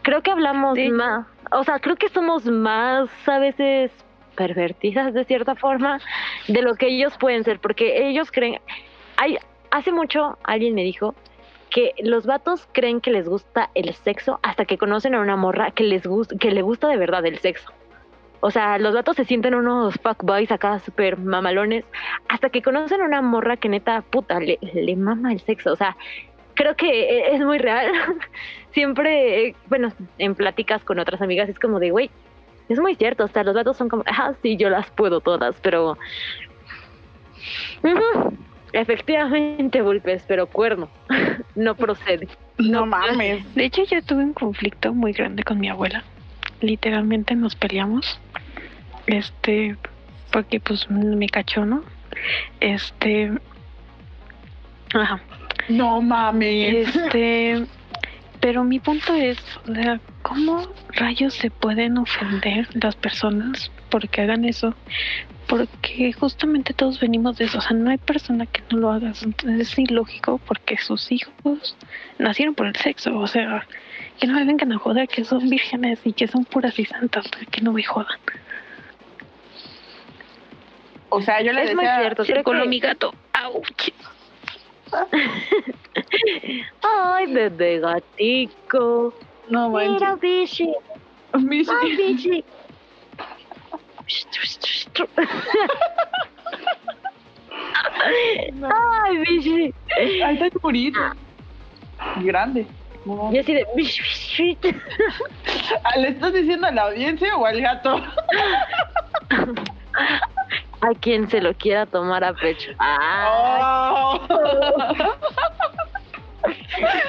creo que hablamos más, o sea, creo que somos más a veces pervertidas de cierta forma de lo que ellos pueden ser, porque ellos creen, hay, hace mucho alguien me dijo que los vatos creen que les gusta el sexo hasta que conocen a una morra que les gusta, que le gusta de verdad el sexo. O sea, los vatos se sienten unos fuckboys acá súper mamalones hasta que conocen a una morra que neta, puta, le, le mama el sexo. O sea, creo que e, es muy real. Siempre, bueno, en pláticas con otras amigas es como de, güey, es muy cierto. O sea, los vatos son como, ah, sí, yo las puedo todas, pero... Efectivamente, Vulpes, pero cuerno. no procede. No mames. De hecho, yo tuve un conflicto muy grande con mi abuela literalmente nos peleamos. Este, porque pues me cachó, ¿no? Este, ajá. No mames. Este, pero mi punto es, ¿cómo rayos se pueden ofender las personas porque hagan eso? Porque justamente todos venimos de eso, o sea, no hay persona que no lo haga, es ilógico porque sus hijos nacieron por el sexo, o sea, que no me vengan a joder que son vírgenes y que son puras y santas, que no me jodan. O sea, yo le es muy cierto, con mi gato. ¡Auch! Ay, bebé gatico. No manches. Mira, bichi. Bichi. Ay, bichi. Ay, bichi. Ay, está bonito. Grande. Y así de... ¿Le estás diciendo a la audiencia o al gato? A quien se lo quiera tomar a pecho. Oh.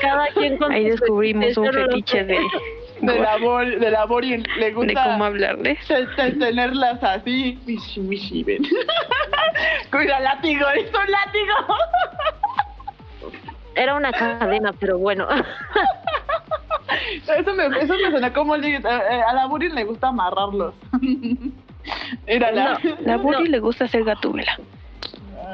Cada quien con Ahí descubrimos un fetiche de, de labor, de labor y le gusta de cómo hablarles. tenerlas así. Mishi, mishi, ven. Cuida látigo, es un látigo. Era una cadena, pero bueno. Eso me, eso me suena como el, eh, a la Buri le gusta amarrarlos. Era la, la Buri le gusta hacer gatúbela.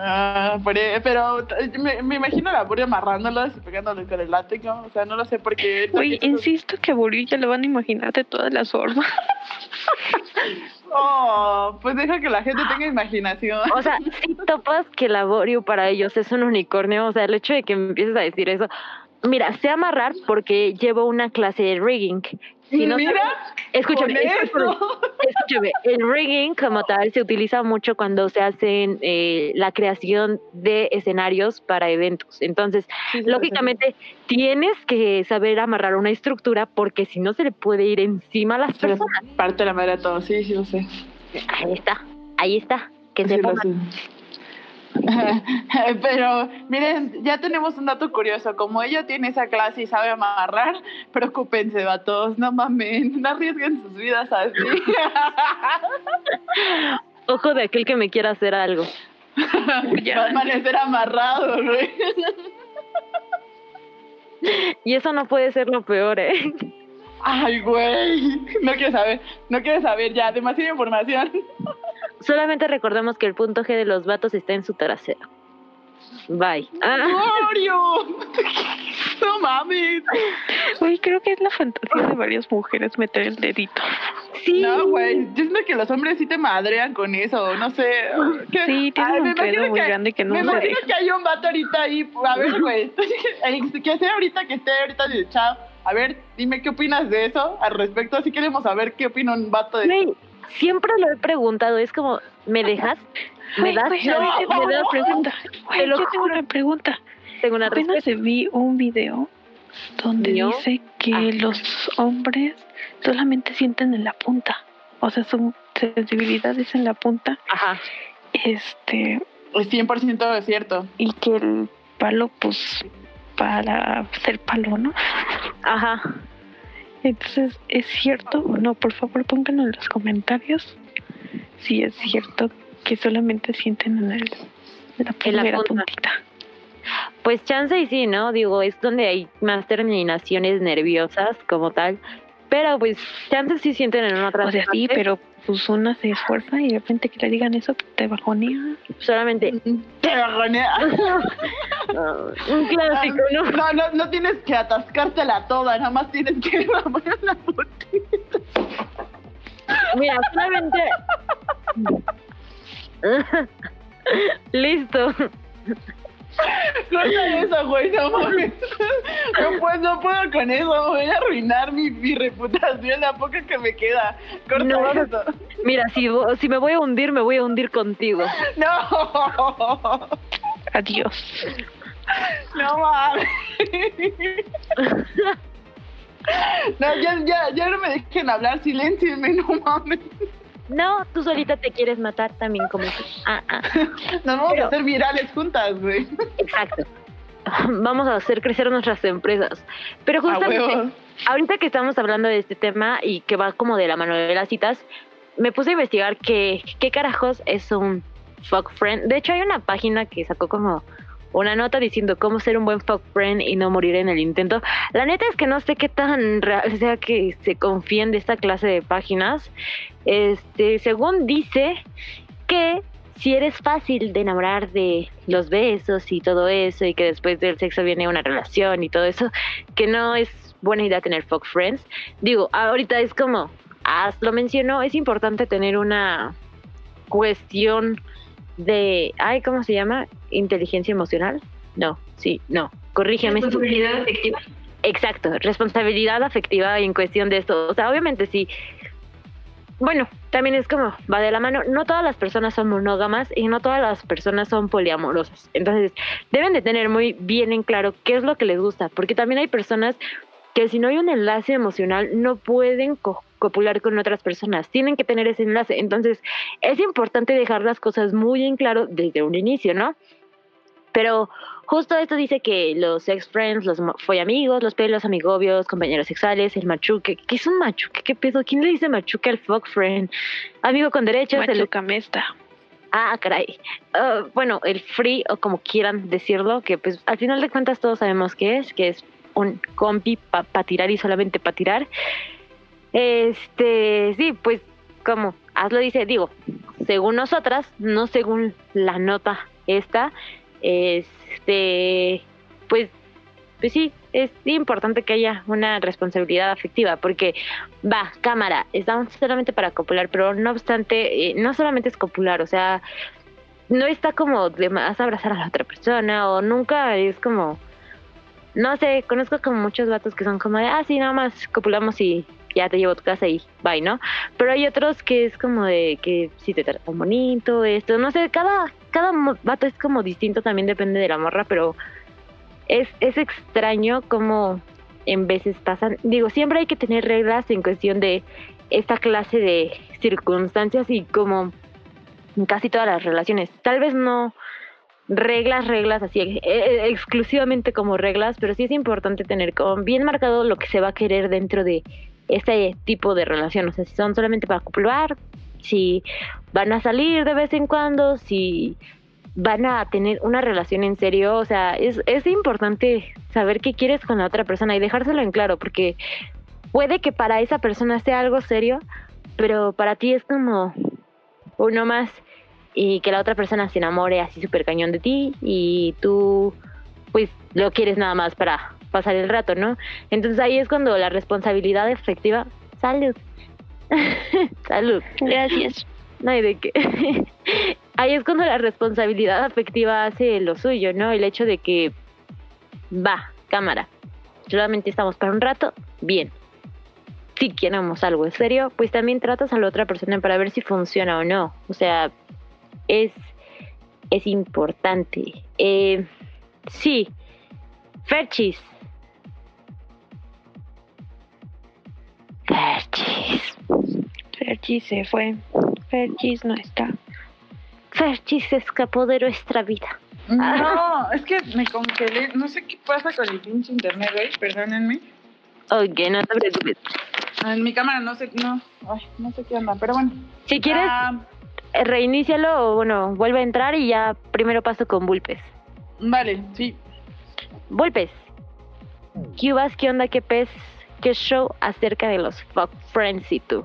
Ah, pero me, me, imagino a la Buri amarrándolos y pegándoles con el látigo. O sea, no lo sé por qué. Oye, insisto que a Buri ya lo van a imaginar de todas las formas. Oh, pues deja que la gente tenga imaginación. O sea, si topas que el laborio para ellos es un unicornio, o sea, el hecho de que me empieces a decir eso, mira, sé amarrar porque llevo una clase de rigging Si no Mira, escúchame, escúchame, el rigging como tal se utiliza mucho cuando se hacen eh, la creación de escenarios para eventos. Entonces, Sí, sí, lógicamente tienes que saber amarrar una estructura porque si no se le puede ir encima a las Se personas. parte la madre a todos, sí, sí lo sé. Ahí está, ahí está, que Sí se pongan. Pero miren, ya tenemos un dato curioso. Como ella tiene esa clase y sabe amarrar, preocúpense, vatos. No mamen, no arriesguen sus vidas así. Ojo de aquel que me quiera hacer algo. Va a amanecer amarrado, güey. Y eso no puede ser lo peor, ¿eh? Ay, güey. No quiero saber, no quiero saber ya. Demasiada información. Solamente recordemos que el punto G de los vatos está en su trasero. Bye. Ah, ¡Glorio! No mames. Güey, creo que es la fantasía de varias mujeres meter el dedito. sí. No, güey. Yo siento que los hombres sí te madrean con eso. No sé. ¿qué? Sí, tienen Ay, me un pedo muy que- grande que no Me imagino deja. que hay un vato ahorita ahí. A ver, güey. el que sea ahorita que esté ahorita en el chat. A ver, dime qué opinas de eso al respecto. Así queremos saber qué opina un vato de siempre lo he preguntado, es como, ¿me dejas? ¿Me das? güey, chance? ahorita ¿Me tengo das? una pregunta. Güey, Te lo yo tengo una pregunta. Tengo una Apenas respuesta. vi un video donde ¿Yo? dice que Ah. los hombres solamente sienten en la punta. O sea, su sensibilidad es en la punta. Ajá. Este, Es 100% cierto. y que el palo, pues, para ser palo, ¿no? Ajá. Entonces, ¿es cierto o no? Por favor, pónganlo en los comentarios si es cierto que solamente sienten en, el, la la primera punta. puntita. Pues chance y sí, ¿no? Digo, es donde hay más terminaciones nerviosas como tal. Pero pues chance sí sienten en una otra O sea, sí, parte. pero pues una se esfuerza y de repente que le digan eso pues, te bajonea. Solamente Te bajonea. un clásico, ¿no? No, no, no tienes que atascártela toda, nada más tienes que poner la botella. Mira, solamente. Listo. Corta eso, güey, no mames. No puedo, no puedo con eso, voy a arruinar mi, mi reputación, la poca que me queda. Corta No. eso. Mira, si, vo- si me voy a hundir, me voy a hundir contigo. No, Adiós. no mames. No, ya, ya, ya no me dejen hablar, silencienme, no mames. No, tú solita te quieres matar también como tú. Ah, ah, Nos vamos Pero- a hacer virales juntas, güey. exacto. Vamos a hacer crecer nuestras empresas. Pero justamente, ahorita que estamos hablando de este tema y que va como de la mano de las citas, me puse a investigar que, qué carajos es un fuck friend. De hecho, hay una página que sacó como una nota diciendo cómo ser un buen fuck friend y no morir en el intento. La neta es que no sé qué tan real sea que se confíen de esta clase de páginas. Este, según dice que si eres fácil de enamorar de los besos y todo eso y que después del sexo viene una relación y todo eso, que no es buena idea tener fuck friends. Digo, ahorita es como, As lo mencionó, es importante tener una cuestión de, ay, ¿cómo se llama? Inteligencia emocional. No, sí, no, corrígeme. Responsabilidad afectiva. Exacto, responsabilidad afectiva en cuestión de esto. O sea, obviamente sí. Bueno, también es como va de la mano. No todas las personas son monógamas y no todas las personas son poliamorosas. Entonces, deben de tener muy bien en claro qué es lo que les gusta, porque también hay personas que si no hay un enlace emocional no pueden co- copular con otras personas. Tienen que tener ese enlace. Entonces, es importante dejar las cosas muy en claro desde un inicio, ¿no? Pero justo esto dice que los ex friends, los mo- amigos, los pelos, amigobios, compañeros sexuales, el machuque. ¿Qué es un machuque? ¿Qué pedo? ¿Quién le dice machuque al fuck friend? Amigo con derechos. el- Machuca mesta. Ah, caray. Ah, bueno, el free, o como quieran decirlo, que pues al final de cuentas todos sabemos qué es, que es un compi para tirar y solamente para tirar. Este, sí, pues como Hazlo dice, digo, según nosotras, no según la nota esta, este, pues, pues sí, es importante que haya una responsabilidad afectiva, porque va, cámara, estamos solamente para copular, pero no obstante, eh, no solamente es copular, o sea, no está como de más abrazar a la otra persona, o nunca es como, no sé, conozco como muchos vatos que son como de, ah, sí, nada más copulamos y ya te llevo a tu casa y bye, ¿no? Pero hay otros que es como de que si te tratan bonito, esto, no sé, cada, cada vato es como distinto, también depende de la morra, pero es, es extraño como en veces pasan, digo, siempre hay que tener reglas en cuestión de esta clase de circunstancias y como en casi todas las relaciones. Tal vez no reglas, reglas así eh, eh, exclusivamente como reglas, pero sí es importante tener bien marcado lo que se va a querer dentro de este tipo de relación. O sea, si son solamente para acoplar, si van a salir de vez en cuando, si van a tener una relación en serio. O sea, es, es importante saber qué quieres con la otra persona y dejárselo en claro, porque puede que para esa persona sea algo serio, pero para ti es como uno más y que la otra persona se enamore así súper cañón de ti y tú pues lo quieres nada más para pasar el rato, ¿no? Entonces ahí es cuando la responsabilidad efectiva, salud, salud, gracias, no hay de qué, ahí es cuando la responsabilidad afectiva hace lo suyo, ¿no? El hecho de que va, cámara, solamente estamos para un rato, bien. Si queremos algo en serio, pues también tratas a la otra persona para ver si funciona o no. O sea, es, es importante. Eh, sí, Ferchis. Ferchis. Ferchis se fue. Ferchis no está. Ferchis se escapó de nuestra vida. No, es que me congelé. No sé qué pasa con el pinche internet hoy, perdónenme. Ok, no te preocupes. En mi cámara no sé, no, ay, no sé qué onda, pero bueno. Si quieres, Ah, eh, reinícialo o bueno, vuelve a entrar y ya primero paso con Bulpes. vale, sí. Bulpes. ¿Qué vas? ¿Qué onda? ¿Qué pez? ¿Qué show acerca de los fuck friends y tú?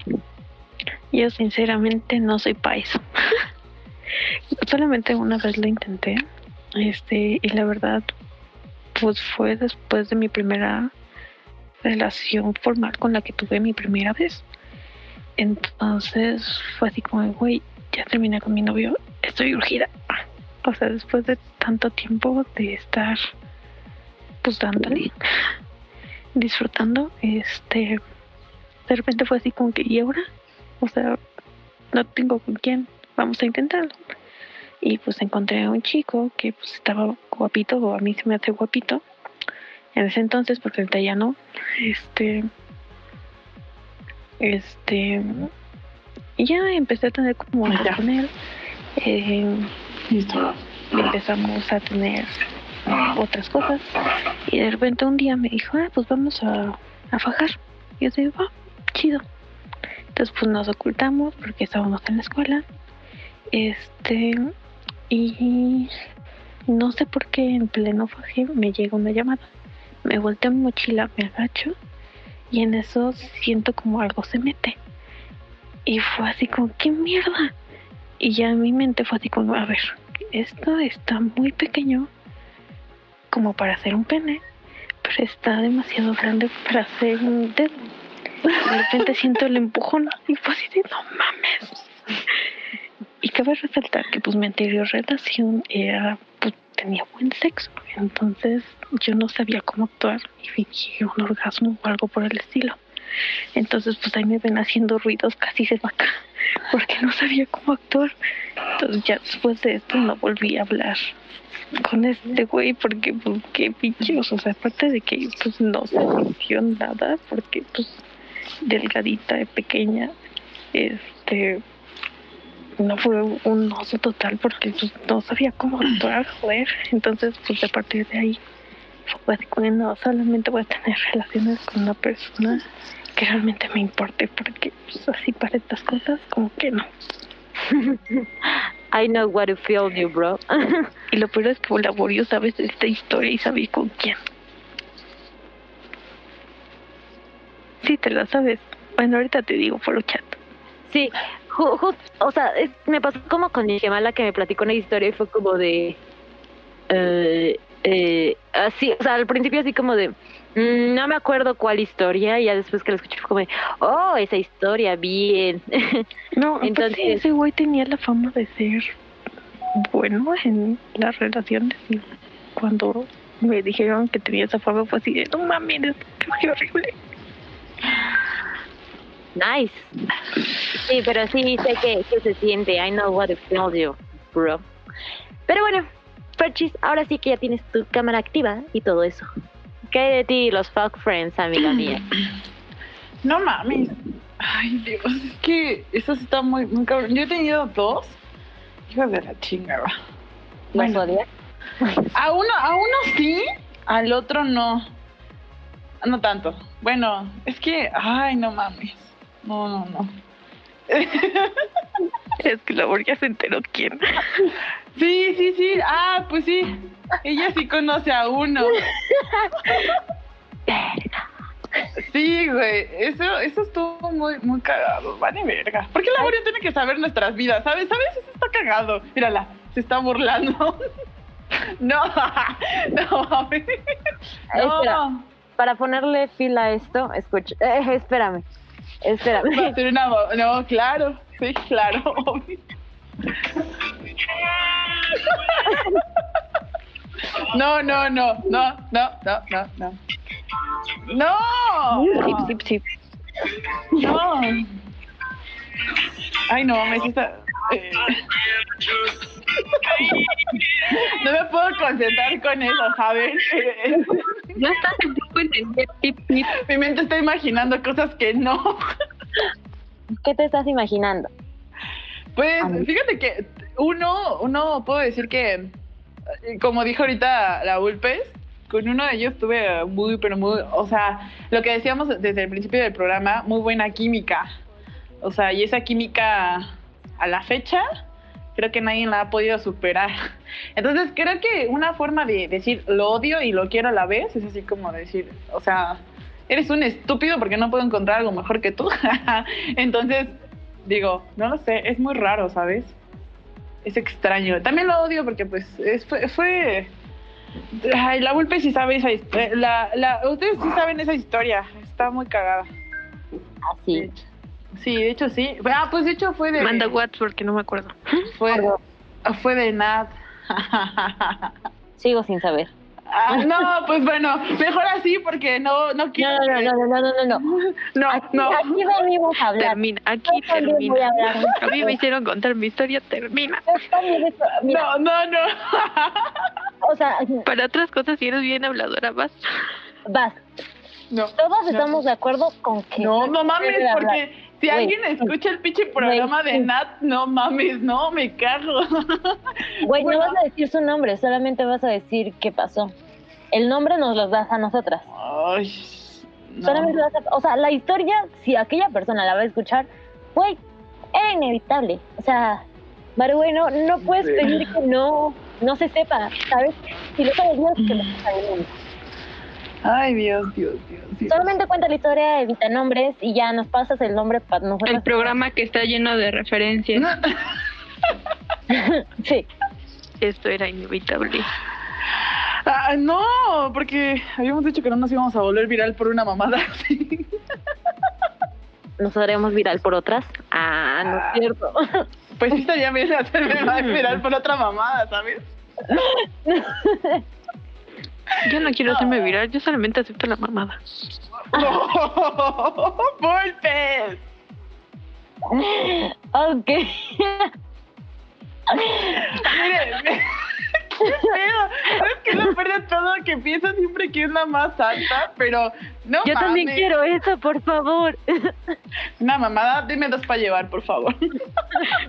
Yo sinceramente no soy paisa. Solamente una vez lo intenté. Este, y la verdad, pues fue después de mi primera relación formal con la que tuve mi primera vez. Entonces fue así como, güey, ya terminé con mi novio, estoy urgida. O sea, después de tanto tiempo de estar pues dándole, disfrutando, este, de repente fue así como que, ¿y ahora? O sea, no tengo con quién, vamos a intentarlo. Y pues encontré a un chico que pues estaba guapito, o a mí se me hace guapito, en ese entonces, porque ahorita ya no, este, este, y ya empecé a tener como con él. Eh, Listo. empezamos a tener otras cosas y de repente un día me dijo, ah, pues vamos a, fajar. Y yo dije, va, chido. Entonces pues nos ocultamos porque estábamos en la escuela. Este, y no sé por qué en pleno faje me llega una llamada. Me volteo mi mochila, me agacho y en eso siento como algo se mete. Y fue así como, ¿qué mierda? Y ya mi mente fue así a ver, esto está muy pequeño como para hacer un pene, pero está demasiado grande para hacer un dedo. De repente siento el empujón y fue así de, no mames. Y cabe resaltar que pues mi anterior relación era, pues tenía buen sexo, entonces yo no sabía cómo actuar y fingir un orgasmo o algo por el estilo. Entonces pues ahí me ven haciendo ruidos casi de vaca, porque no sabía cómo actuar. Entonces ya después de esto no volví a hablar con este güey porque pues qué pinchos, o sea, aparte de que pues no se sintió nada porque pues delgadita pequeña, este no fue un oso total porque pues no sabía cómo actuar, joder. Entonces pues a partir de ahí fue así no, solamente voy a tener relaciones con una persona que realmente me importe porque pues así para estas cosas como que no. I know what to feel you, bro. Y lo peor es que laborio sabes esta historia y sabes con quién. Sí, te la sabes. Bueno, ahorita te digo por el chat. Sí, ju- o sea, es- me pasó como con mi gemala que me platicó una historia y fue como de... eh, eh, así, o sea, al principio así como de... mm, no me acuerdo cuál historia y ya después que la escuché fue como. Oh, esa historia, bien. No, entonces Entonces- ese güey tenía la fama de ser bueno en las relaciones y cuando me dijeron que tenía esa fama fue así de no mames, qué horrible. Nice. Sí, pero sí sé que, que se siente. I know what it feels you, bro. Pero bueno, Ferchis, ahora sí que ya tienes tu cámara activa y todo eso. ¿Qué hay de ti, los fuck friends, amiga mía? No mames. Ay, Dios, es que eso sí está muy, muy cabrón. Yo he tenido dos. Hijas de la chingada. ¿Los Bueno. odias? A uno, a uno sí, al otro no. No tanto. Bueno, es que, ay, no mames. No, no, no. Es que la ya se enteró quién. Sí, sí, sí. Ah, pues sí. Ella sí conoce a uno. Sí, güey. Eso, eso estuvo muy, muy cagado. Vale, verga. ¿Por qué la Boria tiene que saber nuestras vidas? ¿Sabes? ¿Sabes? Eso está cagado. Mírala, se está burlando. No, no, mames. Espera. No. Para ponerle fila a esto, escucha, eh, espérame, espérame. a No, claro. Sí, claro. obvio. No, no, no, no, no, no, no, no. No. Sip, sip, sip. No. Ay, no, me está... eh. No me puedo concentrar con eso, ¿sabes? Eh, No entendiendo. Sip, sip. Mi mente está imaginando cosas que no. ¿Qué te estás imaginando? Pues fíjate que uno, uno puedo decir que, como dijo ahorita la Ulpes, con uno de ellos tuve muy, pero muy, o sea, lo que decíamos desde el principio del programa, muy buena química. O sea, y esa química a la fecha, creo que nadie la ha podido superar. Entonces, creo que una forma de decir lo odio y lo quiero a la vez es así como decir, o sea, eres un estúpido porque no puedo encontrar algo mejor que tú. Entonces, digo, no lo sé, es muy raro, ¿sabes? Es extraño. También lo odio porque, pues, es- fue. fue... Ay, la Vulpe sí sabe esa historia. La, la, ustedes sí saben esa historia. Está muy cagada. De Así. hecho. Sí, de hecho sí. Ah, pues de hecho fue de. Manda WhatsApp porque no me acuerdo. Fue, fue de Nat. Sigo sin saber. Ah, no, pues bueno, mejor así porque no, no quiero. no, no, no, no, no, no, no. No, Aquí, no. aquí venimos a hablar. Termina, aquí Yo voy a termina. hablar. A mí me hicieron contar mi historia, termina. No, no, no. o sea, Para otras cosas, si eres bien habladora, vas. vas. No. Todos no. estamos de acuerdo con que. No, no mames, porque si Güey, alguien escucha el pinche programa güey, de Nat, no mames, no, me cago. Güey, Bueno. no vas a decir su nombre, solamente vas a decir qué pasó. El nombre nos lo das a nosotras. Ay, no. Solamente vas a, o sea, la historia, si aquella persona la va a escuchar, güey, era inevitable. O sea, pero bueno, no puedes Sí. pedir que no, no se sepa, ¿sabes? Si lo sabes Dios, que lo sepa el mundo. Ay, Dios, Dios, Dios. Dios. Solamente cuenta la historia, evita nombres y ya nos pasas el nombre para nosotros. El programa que está lleno de referencias. No. Sí, Esto era inevitable. Ah, no, porque habíamos dicho que no nos íbamos a volver viral por una mamada así. nos haremos viral por otras. Ah, no es cierto. Pues sí estaría bien hacerme viral por otra mamada, ¿sabes? Yo no quiero hacerme viral, yo solamente acepto la mamada. ¡Golpes! ok. Mire, qué pedo. ¿Sabes qué es lo peor de todo? Que pienso siempre que es la más alta, pero no Yo también quiero eso, por favor. Una mamada, dime dos para llevar, por favor.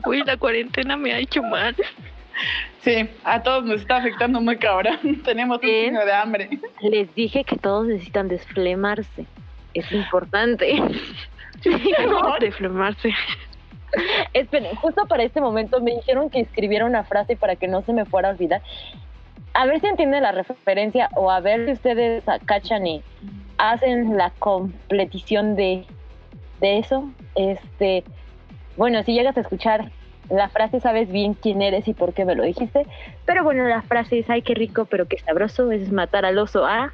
Uy, la cuarentena me ha hecho mal. Sí, a todos nos está afectando muy cabrón. Tenemos un chingo de hambre. Les dije que todos necesitan desflemarse. Es importante. Deflamarse. Esperen, justo para este momento me dijeron que escribiera una frase para que no se me fuera a olvidar. A ver si entienden la referencia o a ver si ustedes cachan y hacen la completición de, de eso. Este, bueno, si llegas a escuchar la frase, sabes bien quién eres y por qué me lo dijiste. Pero bueno, la frase es, ay, qué rico, pero qué sabroso, es matar al oso a...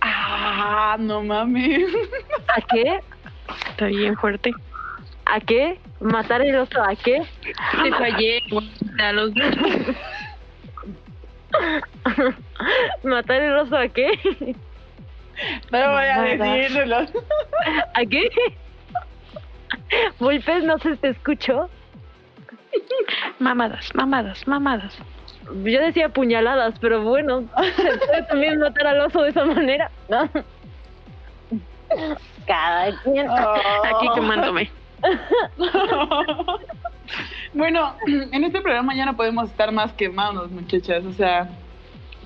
Ah, no mames. ¿A qué? Está bien fuerte. ¿A qué? ¿Matar el oso a qué? Te fallé. A los dos. ¿Matar el oso a qué? No voy a decirlo. ¿A qué? Vulpes, no se te escuchó. Mamadas, mamadas, mamadas. Yo decía puñaladas, pero bueno, se puede también matar al oso de esa manera, ¿no? Cada quien. Aquí Oh. quemándome. bueno, en este programa ya no podemos estar más quemados, muchachas. O sea,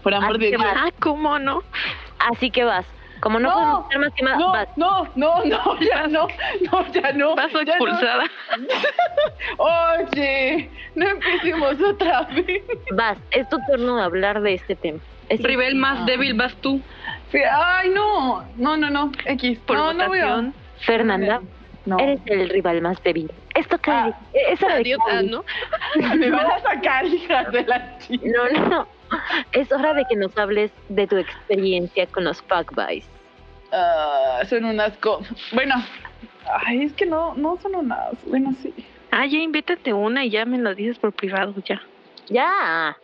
por amor Así de que Dios. Ah, ¿cómo no? Así que vas. Como no, No, podemos estar más quemadas, No, vas. no, no, no, ya no, no, ya no. Paso ya no. expulsada. Oye, no empecemos otra vez. Vas. Es tu turno de hablar de este tema. Es Rivel más débil vas tú. Sí, Ay, no, no, no, no, X. Por no, no voy a- votación. Fernanda, No. eres el rival más débil. Esto que Ah. es hora de Idiota, que- ¿no? Me van a sacar, hijas de la chica. No, no. Es hora de que nos hables de tu experiencia con los fuckboys. Ah, son unas cosas. Bueno, ay, es que no, no son unas. Bueno, sí. Ah, ya invétate una y ya me lo dices por privado, ya. Ya.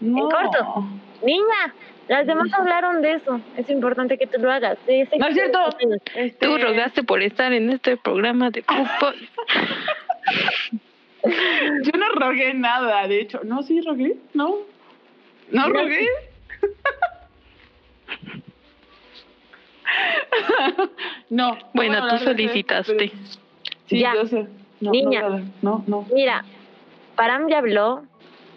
No. corto. Niña, las demás hablaron de eso. Es importante que tú lo hagas. Sí, sí, No es cierto. Este, Tú rogaste por estar en este programa de fútbol. Yo no rogué nada, de hecho. No, sí rogué. No. No rogué. no. Bueno, no tú eso, solicitaste. Sí, Ya. yo sé. No, Niña. No, no. Mira, Param ya habló,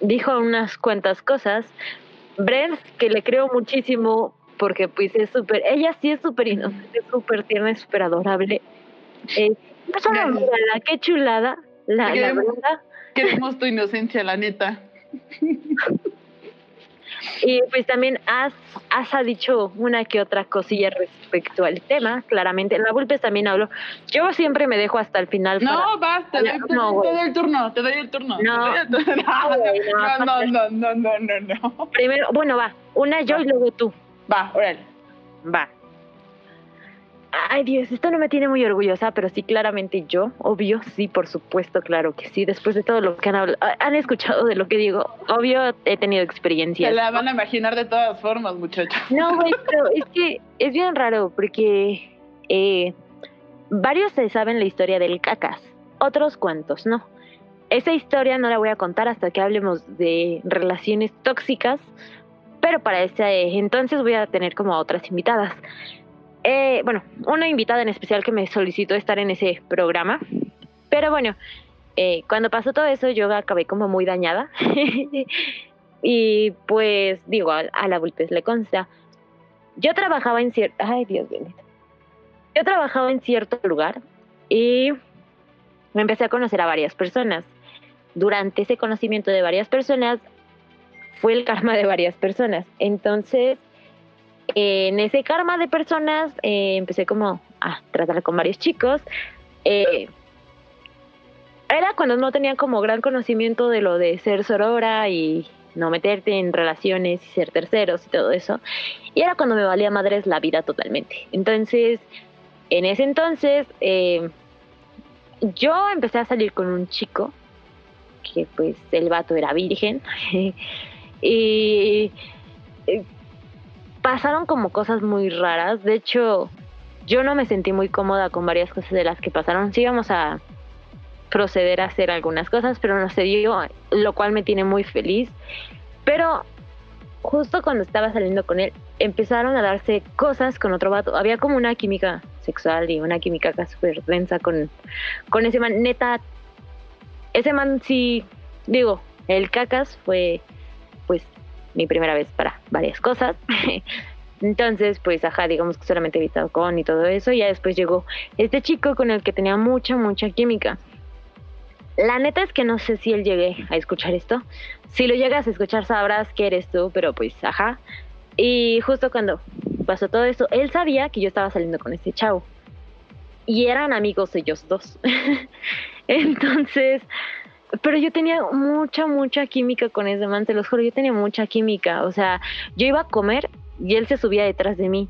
dijo unas cuantas cosas. Brent, que le creo muchísimo porque pues es súper, ella sí es súper inocente, súper tierna, es súper adorable. Eh, no solo Gracias. mírala, qué chulada, la, Te la queremos. verdad. Queremos tu inocencia, la neta. Y pues también As, As ha dicho una que otra cosilla respecto al tema, claramente. La Vulpes también habló. Yo siempre me dejo hasta el final. No, vas, te doy, el turno, te doy el turno. no, no, no, no, no, no. Primero, bueno, va, una yo y luego tú. Va, órale. Va. Ay, Dios, esto no me tiene muy orgullosa, pero sí, claramente yo, obvio, sí, por supuesto, claro que sí. Después de todo lo que han hablado, han escuchado de lo que digo, obvio, he tenido Se experiencias. la van a imaginar de todas formas, muchachos. No, güey, pero es que es bien raro porque eh, varios se saben la historia del cacas, otros cuantos no. Esa historia no la voy a contar hasta que hablemos de relaciones tóxicas, pero para ese entonces voy a tener como a otras invitadas. Eh, bueno, una invitada en especial que me solicitó estar en ese programa, pero bueno, eh, cuando pasó todo eso yo acabé como muy dañada. y pues digo, a, a la Vulpes le consta. Yo trabajaba en cierto... Ay, Dios mío. Yo trabajaba en cierto lugar y me empecé a conocer a varias personas. Durante ese conocimiento de varias personas fue el karma de varias personas. Entonces, en ese karma de personas eh, empecé como a tratar con varios chicos. Eh, era cuando no tenía como gran conocimiento de lo de ser sorora y no meterte en relaciones y ser terceros y todo eso. Y era cuando me valía madres la vida totalmente. Entonces, en ese entonces, eh, yo empecé a salir con un chico, que pues el vato era virgen, y pasaron como cosas muy raras. De hecho, yo no me sentí muy cómoda con varias cosas de las que pasaron. Sí íbamos a proceder a hacer algunas cosas, pero no se dio, lo cual me tiene muy feliz. Pero justo cuando estaba saliendo con él, empezaron a darse cosas con otro vato. Había como una química sexual y una química acá súper densa con, con ese man. Neta, ese man sí, digo, el cacas fue mi primera vez para varias cosas. Entonces, pues, ajá, digamos que solamente he estado con y todo eso. Y ya después llegó este chico con el que tenía mucha, mucha química. La neta es que no sé si él llegue a escuchar esto. Si lo llegas a escuchar sabrás que eres tú, pero pues, ajá. Y justo cuando pasó todo eso, él sabía que yo estaba saliendo con ese chavo. Y eran amigos ellos dos. Entonces, pero yo tenía mucha, mucha química con ese man, te los juro, yo tenía mucha química. O sea, yo iba a comer y él se subía detrás de mí.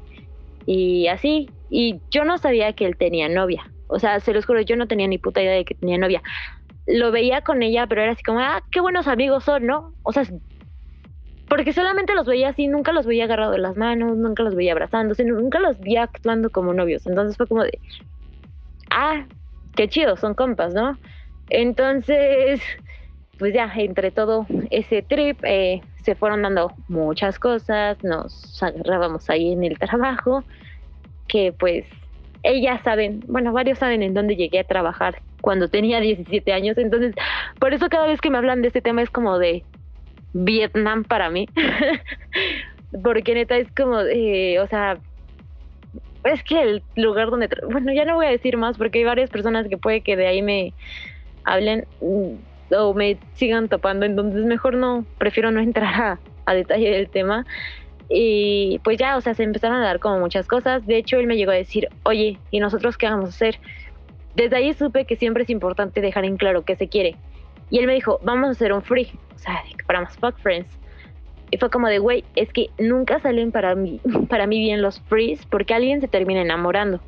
Y así, y yo no sabía que él tenía novia. O sea, se los juro, yo no tenía ni puta idea de que tenía novia. Lo veía con ella, pero era así como, ah, qué buenos amigos son, ¿no? O sea, porque solamente los veía así, nunca los veía agarrados de las manos, nunca los veía abrazándose, nunca los veía actuando como novios. Entonces fue como de, ah, qué chido, son compas, ¿no? Entonces, pues ya, entre todo ese trip, eh, se fueron dando muchas cosas, nos agarrábamos ahí en el trabajo, que pues ellas saben, bueno, varios saben en dónde llegué a trabajar cuando tenía 17 años, entonces por eso cada vez que me hablan de este tema es como de, Vietnam para mí. Porque neta es como, o sea, es que el lugar donde, bueno, ya no voy a decir más porque hay varias personas que puede que de ahí me hablen mm, o me sigan topando, entonces mejor no, prefiero no entrar a, a detalle del tema. Y pues ya, o sea, se empezaron a dar como muchas cosas. De hecho, él me llegó a decir, oye, ¿y nosotros qué vamos a hacer? Desde ahí supe que siempre es importante dejar en claro qué se quiere. Y él me dijo, vamos a hacer un free o sea, para más fuck friends. Y fue como de, güey, es que nunca salen para mí, para mí bien los frees porque alguien se termina enamorando.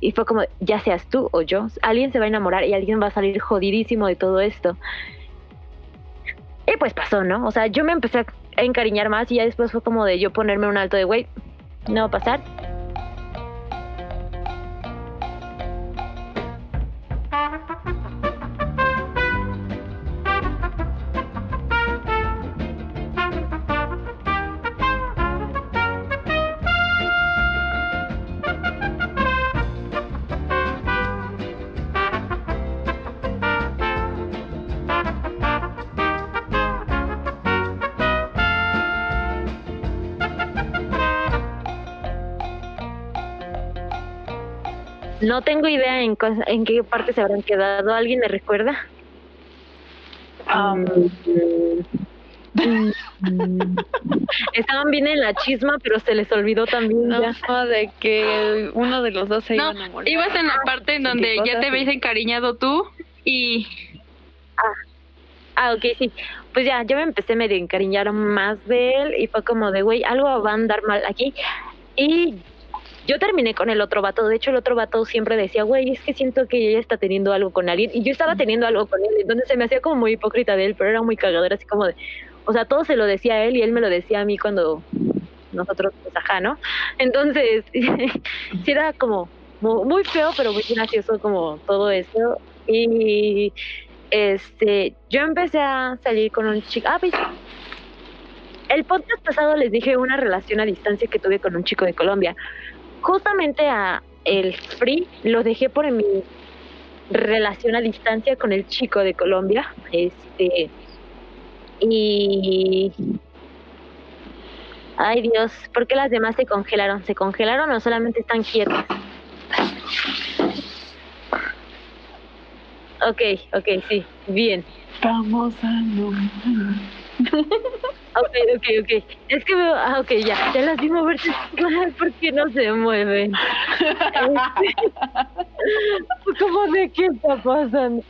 Y fue como, ya seas tú o yo, alguien se va a enamorar y alguien va a salir jodidísimo de todo esto. Y pues pasó, ¿no? O sea, yo me empecé a encariñar más y ya después fue como de yo ponerme un alto de, güey, no va a pasar. No tengo idea en, en qué parte se habrán quedado. ¿Alguien me recuerda? Um, Estaban bien en la chisma, pero se les olvidó también no, de que uno de los dos se iba a enamorar. Ibas en la parte en donde ya te habías encariñado tú y... Ah. ah, ok, sí. Pues ya, yo me empecé a medio encariñar más de él y fue como de, güey, algo va a andar mal aquí. Y yo terminé con el otro vato. De hecho, el otro vato siempre decía, güey, es que siento que ella está teniendo algo con alguien. Y yo estaba teniendo algo con él. Entonces se me hacía como muy hipócrita de él, pero era muy cagador, así como de. O sea, todo se lo decía a él y él me lo decía a mí cuando nosotros, pues ajá, ¿no? Entonces, sí era como muy feo, pero muy gracioso como todo eso. Y este, yo empecé a salir con un chico. Ah, pues, el podcast pasado les dije una relación a distancia que tuve con un chico de Colombia justamente a el free lo dejé por mi relación a distancia con el chico de Colombia. Este y ay Dios, ¿por qué las demás se congelaron? ¿Se congelaron o solamente están quietas? Ok, ok, sí, bien. Vamos a Ok, ok, ok. Es que veo, ah, ok, ya, ya las vi moverse porque no se mueven. ¿Cómo de qué está pasando?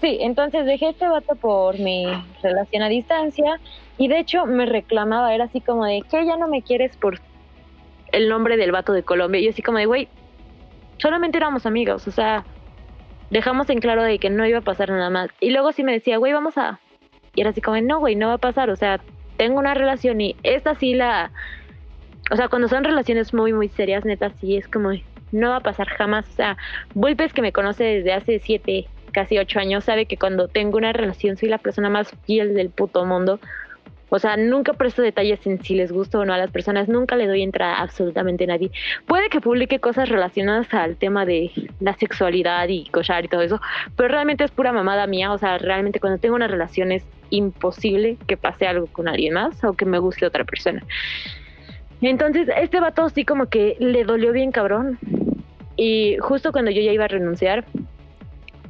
Sí, entonces dejé este vato por mi relación a distancia y de hecho me reclamaba, era así como de que ya no me quieres por el nombre del vato de Colombia. Y yo así como de, güey, solamente éramos amigos, o sea, dejamos en claro de que no iba a pasar nada más. Y luego sí me decía, güey, vamos a... Y era así como, no, güey, no va a pasar, o sea, tengo una relación y esta sí la... O sea, cuando son relaciones muy, muy serias, neta, sí es como, no va a pasar jamás. O sea, Vulpes que me conoce desde hace siete, casi ocho años, sabe que cuando tengo una relación soy la persona más fiel del puto mundo. O sea, nunca presto detalles en si les gusta o no a las personas, nunca le doy entrada a absolutamente nadie. Puede que publique cosas relacionadas al tema de la sexualidad y cochar y todo eso, pero realmente es pura mamada mía. O sea, realmente cuando tengo una relación es imposible que pase algo con alguien más o que me guste otra persona. Entonces, este vato sí como que le dolió bien cabrón. Y justo cuando yo ya iba a renunciar,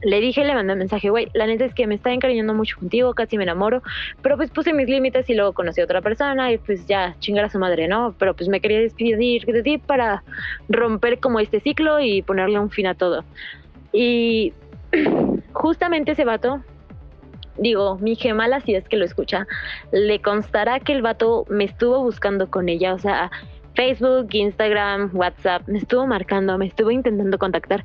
le dije, le mandé un mensaje, güey, la neta es que me está encariñando mucho contigo, casi me enamoro, pero pues puse mis límites y luego conocí a otra persona y pues ya, chingar a su madre, ¿no? Pero pues me quería despedir de ti para romper como este ciclo y ponerle un fin a todo. Y justamente ese vato, digo, mi gemala, si es que lo escucha, le constará que el vato me estuvo buscando con ella, o sea, Facebook, Instagram, WhatsApp, me estuvo marcando, me estuvo intentando contactar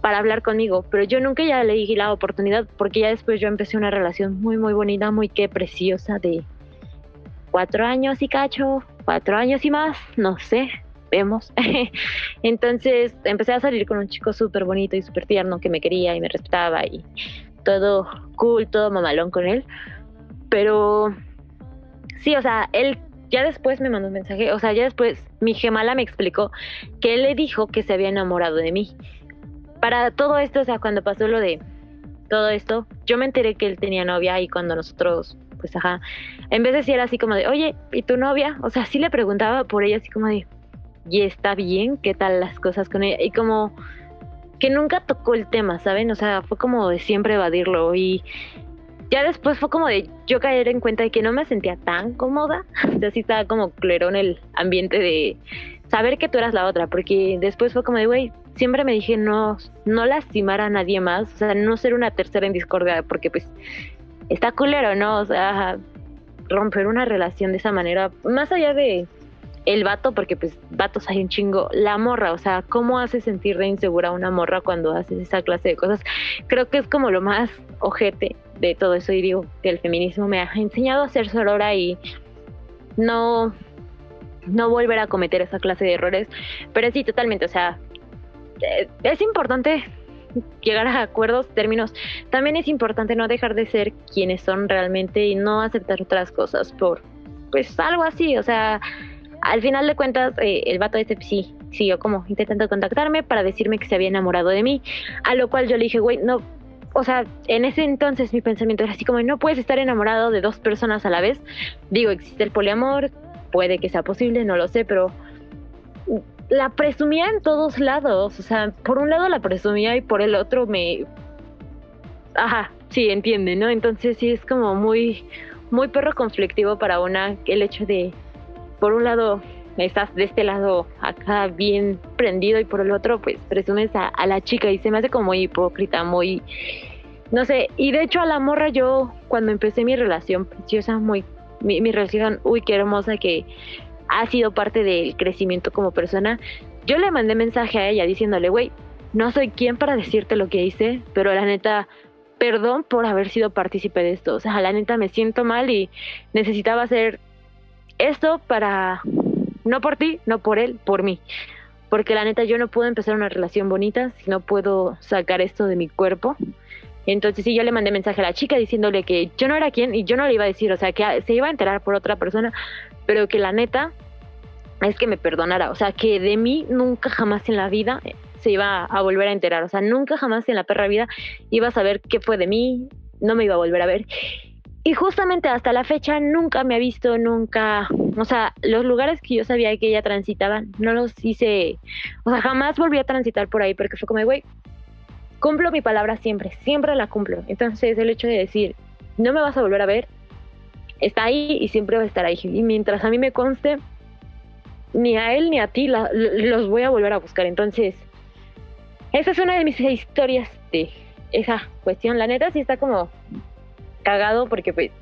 para hablar conmigo, pero yo nunca ya le di la oportunidad porque ya después yo empecé una relación muy, muy bonita, muy que preciosa de cuatro años y cacho, cuatro años y más, no sé, vemos. Entonces empecé a salir con un chico súper bonito y súper tierno que me quería y me respetaba y todo cool, todo mamalón con él. Pero sí, o sea, él ya después me mandó un mensaje, o sea, ya después mi gemala me explicó que él le dijo que se había enamorado de mí. Para todo esto, o sea, cuando pasó lo de todo esto, yo me enteré que él tenía novia y cuando nosotros, pues ajá, en vez de decir así como de, oye, ¿y tu novia? O sea, sí le preguntaba por ella así como de, ¿y está bien? ¿Qué tal las cosas con ella? Y como que nunca tocó el tema, ¿saben? O sea, fue como de siempre evadirlo y ya después fue como de yo caer en cuenta de que no me sentía tan cómoda, o sea, sí estaba como en el ambiente de saber que tú eras la otra, porque después fue como de, güey, siempre me dije no, no lastimar a nadie más, o sea, no ser una tercera en discordia, porque pues está culero, ¿no? O sea, romper una relación de esa manera, más allá de el vato, porque pues vatos hay un chingo, la morra, o sea, ¿cómo hace sentir de insegura una morra cuando haces esa clase de cosas? Creo que es como lo más ojete de todo eso y digo que el feminismo me ha enseñado a ser sorora y no no volver a cometer esa clase de errores, pero sí, totalmente, o sea, eh, es importante llegar a acuerdos, términos. También es importante no dejar de ser quienes son realmente y no aceptar otras cosas por, pues, algo así. O sea, al final de cuentas, eh, el vato ese pues, sí siguió como intentando contactarme para decirme que se había enamorado de mí. A lo cual yo le dije, güey, no. O sea, en ese entonces mi pensamiento era así como, no puedes estar enamorado de dos personas a la vez. Digo, existe el poliamor, puede que sea posible, no lo sé, pero la presumía en todos lados. O sea, por un lado la presumía y por el otro me. Ajá, sí, entiende, ¿no? Entonces sí es como muy, muy perro conflictivo para una el hecho de, por un lado, estás de este lado acá bien prendido y por el otro, pues presumes a, la chica y se me hace como muy hipócrita, muy. No sé, y de hecho a la morra yo, cuando empecé mi relación preciosa, muy. Mi, relación, uy, qué hermosa que ha sido parte del crecimiento como persona, yo le mandé mensaje a ella diciéndole, güey, no soy quien para decirte lo que hice, pero la neta, perdón por haber sido partícipe de esto. O sea, la neta me siento mal y necesitaba hacer esto para, no por ti, no por él, por mí. Porque la neta yo no puedo empezar una relación bonita si no puedo sacar esto de mi cuerpo. Entonces sí, yo le mandé mensaje a la chica diciéndole que yo no era quien y yo no le iba a decir, o sea, que se iba a enterar por otra persona, pero que la neta es que me perdonara, o sea, que de mí nunca jamás en la vida se iba a volver a enterar, o sea, nunca jamás en la perra vida iba a saber qué fue de mí, no me iba a volver a ver. Y justamente hasta la fecha nunca me ha visto, nunca, o sea, los lugares que yo sabía que ella transitaba, no los hice, o sea, jamás volví a transitar por ahí porque fue como, güey, cumplo mi palabra siempre, siempre la cumplo. Entonces el hecho de decir, no me vas a volver a ver, está ahí y siempre va a estar ahí. Y mientras a mí me conste, ni a él ni a ti los voy a volver a buscar. Entonces, esa es una de mis historias de esa cuestión. La neta sí está como cagado porque pues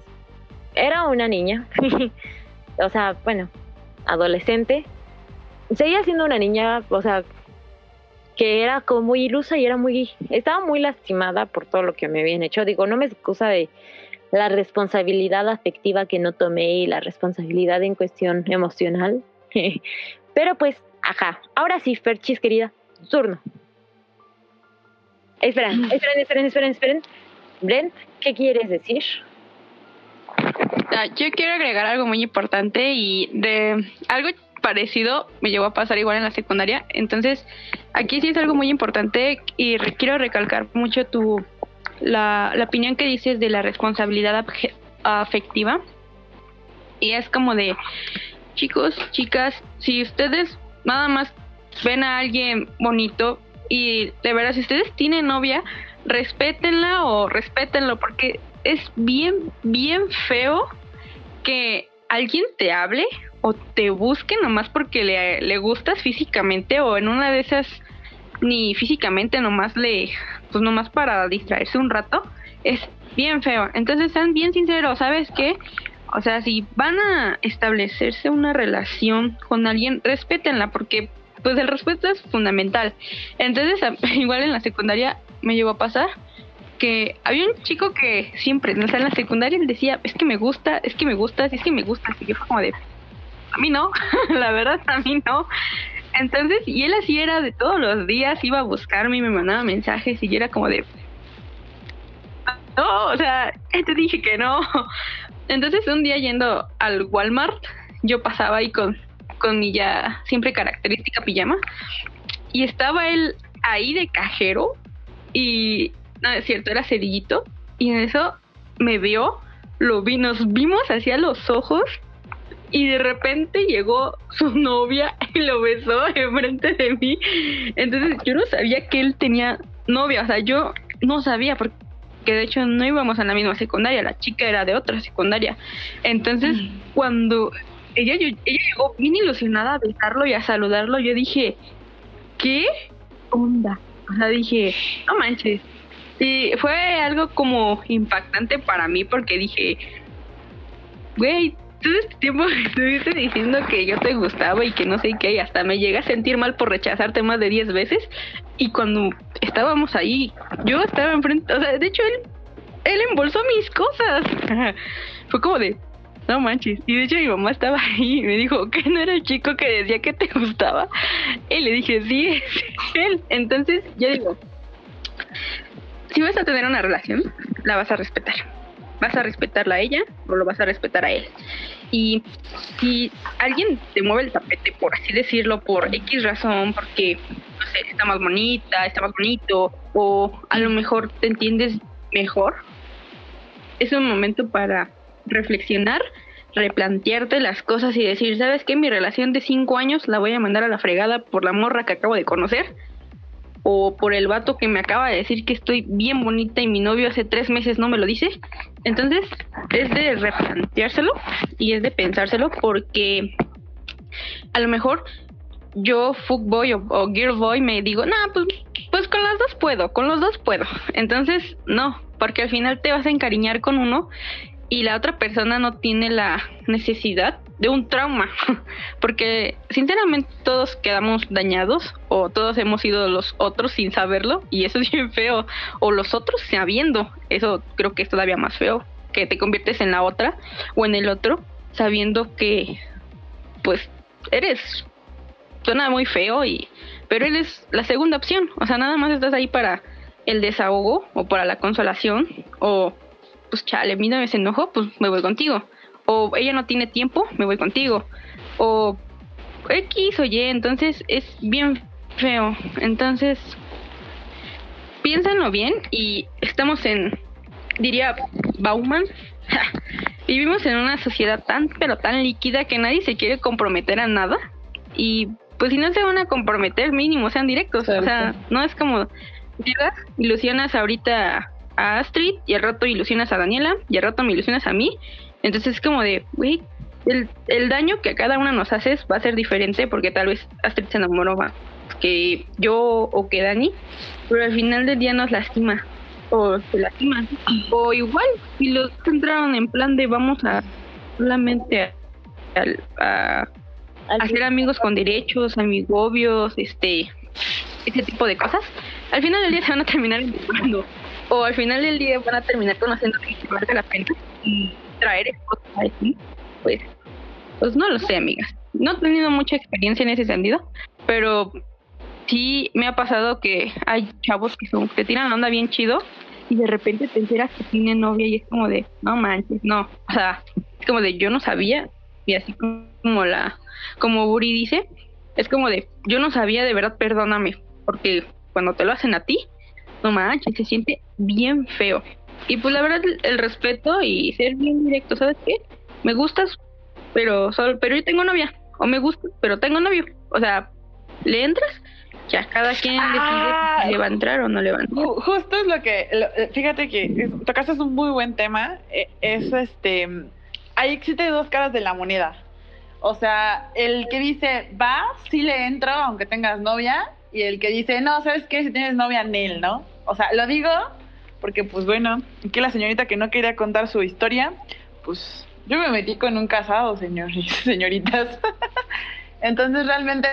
era una niña, o sea, bueno, adolescente. Seguía siendo una niña, o sea, que era como muy ilusa y era muy, estaba muy lastimada por todo lo que me habían hecho. Digo, no me excusa de la responsabilidad afectiva que no tomé y la responsabilidad en cuestión emocional. Pero pues, ajá. Ahora sí, Ferchis, querida, turno. Esperen, esperen, esperen, esperen, esperen. Brent, ¿qué quieres decir? Ah, yo quiero agregar algo muy importante y de algo parecido me llegó a pasar igual en la secundaria. Entonces, aquí sí es algo muy importante y quiero recalcar mucho tu la, la opinión que dices de la responsabilidad afectiva. Y es como de, chicos, chicas, si ustedes nada más ven a alguien bonito y de verdad, si ustedes tienen novia, respétenla o respétenlo porque es bien, bien feo que alguien te hable o te busque nomás porque le, le gustas físicamente o en una de esas ni físicamente nomás le pues nomás para distraerse un rato, es bien feo. Entonces sean bien sinceros, ¿sabes qué? O sea, si van a establecerse una relación con alguien, respétenla porque pues el respeto es fundamental. Entonces, igual en la secundaria me llegó a pasar porque había un chico que siempre, o sea, en la secundaria él decía, es que me gusta, es que me gusta, es que me gusta, así que fue como de, a mí no, la verdad a mí no. Entonces, y él así era de todos los días, iba a buscarme y me mandaba mensajes y yo era como de, no, o sea, te dije que no. Entonces un día yendo al Walmart, yo pasaba ahí con, con mi ya siempre característica pijama y estaba él ahí de cajero y no es cierto, era cerillito y en eso me vio, lo vi, nos vimos hacia los ojos y de repente llegó su novia y lo besó enfrente de mí. Entonces yo no sabía que él tenía novia, o sea, yo no sabía porque de hecho no íbamos a la misma secundaria, la chica era de otra secundaria. Entonces, mm. cuando ella, ella llegó bien ilusionada a besarlo y a saludarlo, yo dije, ¿qué onda? O sea, dije, no manches. Y fue algo como impactante para mí porque dije, güey, todo este tiempo estuviste diciendo que yo te gustaba y que no sé qué, y hasta me llegué a sentir mal por rechazarte más de 10 veces. Y cuando estábamos ahí, yo estaba enfrente, o sea, de hecho él, él embolsó mis cosas. Fue como de, no manches. Y de hecho mi mamá estaba ahí y me dijo, que no era el chico que decía que te gustaba? Y le dije, sí, es él. Entonces, yo digo, si vas a tener una relación, la vas a respetar ¿Vas a respetarla a ella o lo vas a respetar a él? Y si alguien te mueve el tapete, por así decirlo, por X razón, porque, no sé, está más bonita, está más bonito, o a lo mejor te entiendes mejor, es un momento para reflexionar, replantearte las cosas y decir, ¿sabes qué? Mi relación de cinco años la voy a mandar a la fregada por la morra que acabo de conocer o por el vato que me acaba de decir que estoy bien bonita y mi novio hace tres meses no me lo dice. Entonces es de replanteárselo y es de pensárselo porque a lo mejor yo, fuckboy o, o girlboy, me digo, nah, pues, pues con las dos puedo, con los dos puedo. Entonces, no, porque al final te vas a encariñar con uno y la otra persona no tiene la necesidad de un trauma, porque sinceramente todos quedamos dañados o todos hemos sido los otros sin saberlo y eso es bien feo, o los otros sabiendo, eso creo que es todavía más feo, que te conviertes en la otra o en el otro sabiendo que pues eres suena muy feo y pero eres la segunda opción, o sea, nada más estás ahí para el desahogo o para la consolación o pues chale, mira, me enojo, pues me voy contigo. O ella no tiene tiempo, me voy contigo. O X o Y, entonces es bien feo. Entonces, piénsenlo bien y estamos en, diría Bauman, vivimos en una sociedad tan, pero tan líquida que nadie se quiere comprometer a nada. Y pues si no se van a comprometer, mínimo sean directos. O sea, no es como llegas, ilusionas ahorita a Astrid y al rato ilusionas a Daniela y al rato me ilusionas a mí. Entonces es como de, güey, el, el, daño que a cada una nos haces va a ser diferente porque tal vez Astrid se enamoró más que yo o que Dani, pero al final del día nos lastima o se lastima. O igual, si los entraron en plan de vamos a solamente a, hacer amigos con derechos, amigobios, este, ese tipo de cosas, al final del día se van a terminar enamorando o al final del día van a terminar conociendo que valga la pena y traer cosas así, pues, pues no lo sé, amigas. No he tenido mucha experiencia en ese sentido, pero sí me ha pasado que hay chavos que son que tiran la onda bien chido y de repente te enteras que tienen novia y es como de, no manches, no, o sea, es como de yo no sabía y así como la como Buri dice, es como de yo no sabía, de verdad, perdóname, porque cuando te lo hacen a ti, no manches, se siente bien feo. Y pues la verdad, el respeto y ser bien directo, ¿sabes qué? Me gustas, pero solo, pero yo tengo novia. O me gusta, pero tengo novio. O sea, le entras, ya cada quien decide si le va a entrar o no le va a entrar. Justo es lo que, eh, fíjate que tocaste es un muy buen tema. Eh, es este, ahí existe dos caras de la moneda. O sea, el que dice, va, sí le entro, aunque tengas novia, y el que dice, no, ¿sabes qué? Si tienes novia, Nel, ¿no? O sea, lo digo porque, pues bueno, que la señorita que no quería contar su historia, pues yo me metí con un casado, señores, señoritas. Entonces, realmente,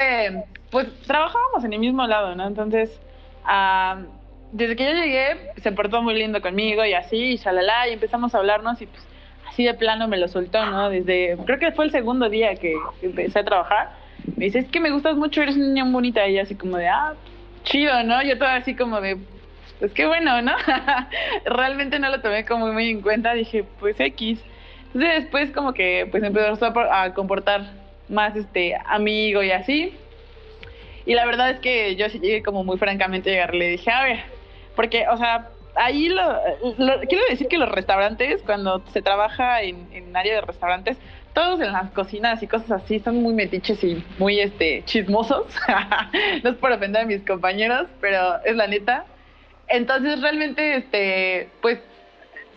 pues trabajábamos en el mismo lado, ¿no? Entonces, desde que yo llegué, se portó muy lindo conmigo y así, y shalala, y empezamos a hablarnos y pues así de plano me lo soltó, ¿no? Desde, creo que fue el segundo día que empecé a trabajar. Me dice, es que me gustas mucho, eres una niña bonita. Y así como de, ah, chido, ¿no? Yo todo así como de, pues qué bueno, ¿no? Realmente no lo tomé como muy en cuenta, dije, pues X. Entonces después como que pues empezó a comportar más este amigo y así. Y la verdad es que yo sí llegué como muy francamente a llegar, le dije, a ver, porque, o sea, ahí lo, quiero decir que los restaurantes, cuando se trabaja en, en área de restaurantes, todos en las cocinas y cosas así son muy metiches y muy este chismosos. no es por ofender a mis compañeros, pero es la neta. Entonces realmente este pues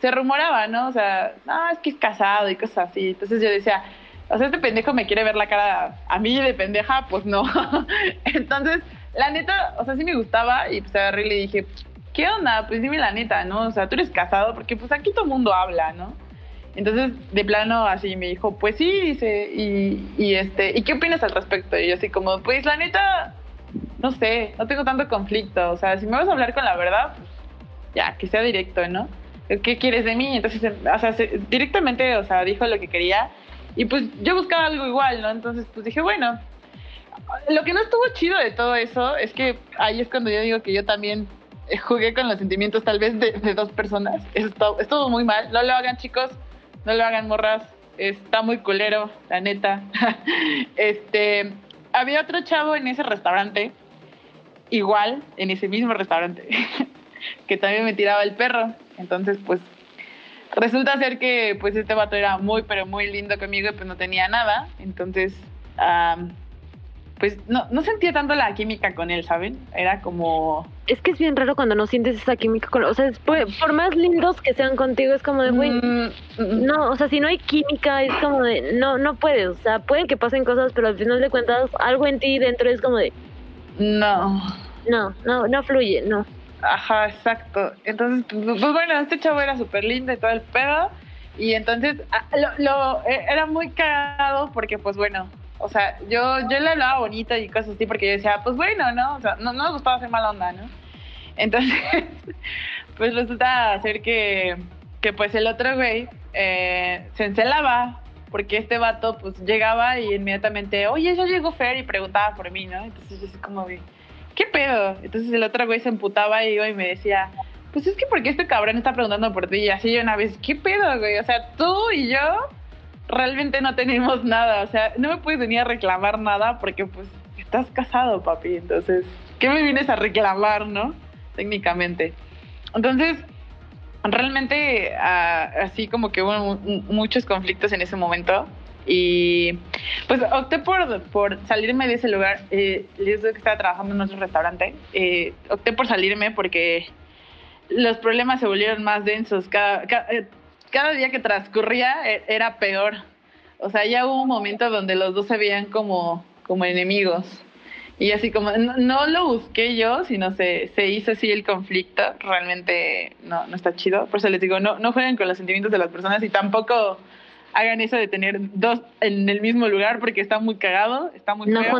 se rumoraba, ¿no? O sea, no, es que es casado y cosas así. Entonces yo decía, o sea, este pendejo me quiere ver la cara a mí de pendeja, pues no. Entonces, la neta, o sea, sí me gustaba y pues agarré y le dije, ¿qué onda? Pues dime la neta, ¿no? O sea, tú eres casado porque pues aquí todo el mundo habla, ¿no? Entonces, de plano, así me dijo, pues sí, dice, y, y, este, ¿y qué opinas al respecto? Y yo así como, pues la neta, no sé, no tengo tanto conflicto, o sea, si me vas a hablar con la verdad, pues ya, que sea directo, ¿no? ¿Qué quieres de mí? Entonces, o sea, directamente, o sea, dijo lo que quería, y pues yo buscaba algo igual, ¿no? Entonces, pues dije, bueno, lo que no estuvo chido de todo eso es que ahí es cuando yo digo que yo también jugué con los sentimientos tal vez de, dos personas. Esto, estuvo muy mal, no lo hagan chicos no lo hagan morras, está muy culero, la neta. este, había otro chavo en ese restaurante, igual, en ese mismo restaurante, que también me tiraba el perro. Entonces, pues, resulta ser que, pues, este vato era muy, pero muy lindo conmigo y pues no tenía nada. Entonces, pues no, no sentía tanto la química con él, ¿saben? Era como... Es que es bien raro cuando no sientes esa química con... O sea, por, más lindos que sean contigo, es como de, güey, mm, no, o sea, si no hay química, es como de, no, no puedes. O sea, pueden que pasen cosas, pero al final de cuentas, algo en ti dentro es como de... No. No, no, no fluye, no. Ajá, exacto. Entonces, pues, pues bueno, este chavo era súper lindo y todo el pedo. Y entonces, ah, lo, lo, eh, era muy cagado porque, pues bueno, o sea, yo, yo le hablaba bonito y cosas así porque yo decía, pues bueno, ¿no? O sea, no, no me gustaba hacer mala onda, ¿no? Entonces, pues resulta ser que, que pues el otro güey eh, se encelaba porque este vato pues llegaba y inmediatamente, oye, ya llegó Fer y preguntaba por mí, ¿no? Entonces yo así como ¿qué pedo? Entonces el otro güey se emputaba y y me decía, pues es que porque este cabrón está preguntando por ti y así yo una vez, ¿qué pedo, güey? O sea, tú y yo realmente no tenemos nada, o sea, no me puedes venir a reclamar nada porque pues estás casado, papi, entonces, ¿qué me vienes a reclamar, no? Técnicamente. Entonces, realmente ah, así como que hubo muchos conflictos en ese momento y pues opté por, por salirme de ese lugar. Eh, les digo que estaba trabajando en otro restaurante. Eh, opté por salirme porque los problemas se volvieron más densos. Cada, cada, eh, cada día que transcurría e, era peor. O sea, ya hubo un momento donde los dos se veían como, como enemigos. Y así como, no, lo busqué yo, sino se, se hizo así el conflicto. Realmente no, no está chido. Por eso les digo, no, no jueguen con los sentimientos de las personas y tampoco hagan eso de tener dos en el mismo lugar porque está muy cagado, está muy no feo.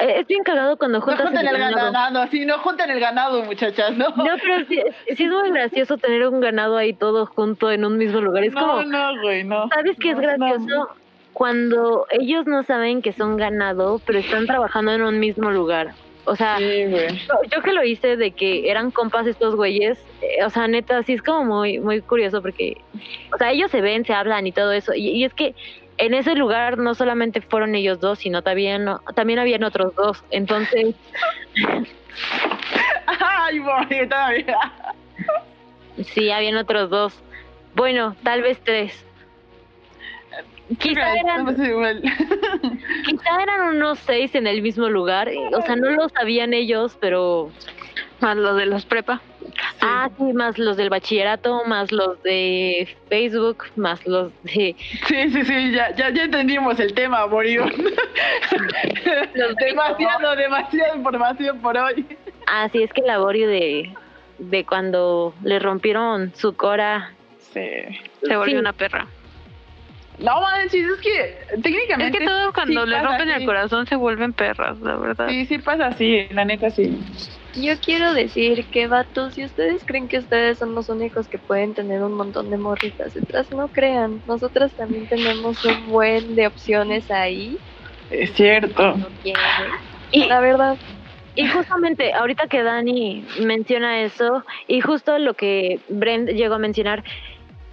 es bien cagado cuando juntas no junten el, ganado. sí, no junten el ganado, muchachas, ¿no? No, pero sí, es muy gracioso tener un ganado ahí todo junto en un mismo lugar. Es no, como, no, güey, no. ¿Sabes qué es gracioso? Cuando ellos no saben que son ganado, pero están trabajando en un mismo lugar. O sea, yo, que lo hice de que eran compas estos güeyes, eh, o sea, neta, sí es como muy, muy curioso porque, o sea, ellos se ven, se hablan y todo eso. Y, es que en ese lugar no solamente fueron ellos dos, sino también, también habían otros dos. Entonces... Ay, todavía. Sí, habían otros dos. Bueno, tal vez tres. Quizá eran, quizá eran unos seis en el mismo lugar, o sea, no lo sabían ellos, pero... Más los de los prepa. Ah, sí, más los del bachillerato, más los de Facebook, más los de... Sí, sí, sí, ya, ya, ya entendimos el tema, Borio. demasiado, demasiada información por hoy. Ah, sí, es que el laborio de, de cuando le rompieron su cora... Sí. Se volvió una perra. No manches, es que técnicamente. Es que todo cuando sí le rompen así. el corazón se vuelven perras, la verdad. Sí, sí pasa así, la neta sí. Yo quiero decir que, vatos, si ustedes creen que ustedes son los únicos que pueden tener un montón de morritas detrás, no crean. Nosotras también tenemos un buen de opciones ahí. Es cierto. No quieren. Y- La verdad, Y justamente, ahorita que Dani menciona eso, y justo lo que Brent llegó a mencionar,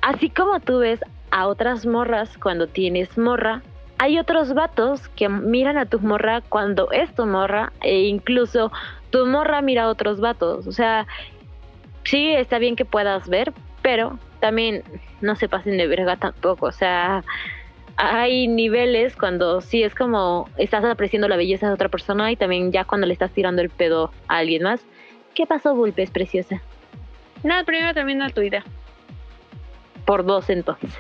así como tú ves a otras morras cuando tienes morra, hay otros vatos que miran a tu morra cuando es tu morra, e incluso tu morra mira a otros vatos. O sea, sí, está bien que puedas ver, pero también no se pasen de verga tampoco. O sea, hay niveles cuando sí es como estás apreciando la belleza de otra persona y también ya cuando le estás tirando el pedo a alguien más. ¿Qué pasó, Bulpes, preciosa? No, primero termina tu idea. Por dos entonces.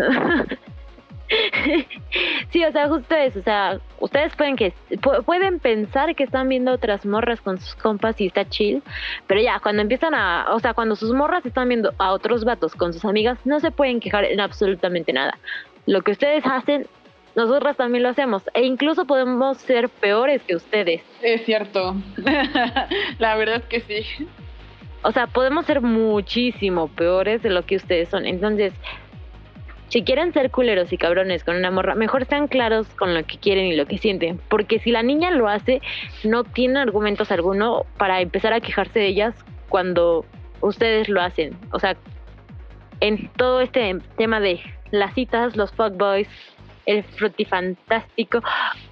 sí, o sea, justo eso, o sea, ustedes pueden que pu- pueden pensar que están viendo otras morras con sus compas y está chill, pero ya cuando empiezan a, o sea, cuando sus morras están viendo a otros vatos con sus amigas, no se pueden quejar en absolutamente nada. Lo que ustedes hacen, nosotras también lo hacemos e incluso podemos ser peores que ustedes. Es cierto. la verdad es que sí. O sea, podemos ser muchísimo peores de lo que ustedes son. Entonces, si quieren ser culeros y cabrones con una morra, mejor sean claros con lo que quieren y lo que sienten. Porque si la niña lo hace, no tiene argumentos alguno para empezar a quejarse de ellas cuando ustedes lo hacen. O sea, en todo este tema de las citas, los fuckboys, el frutifantástico.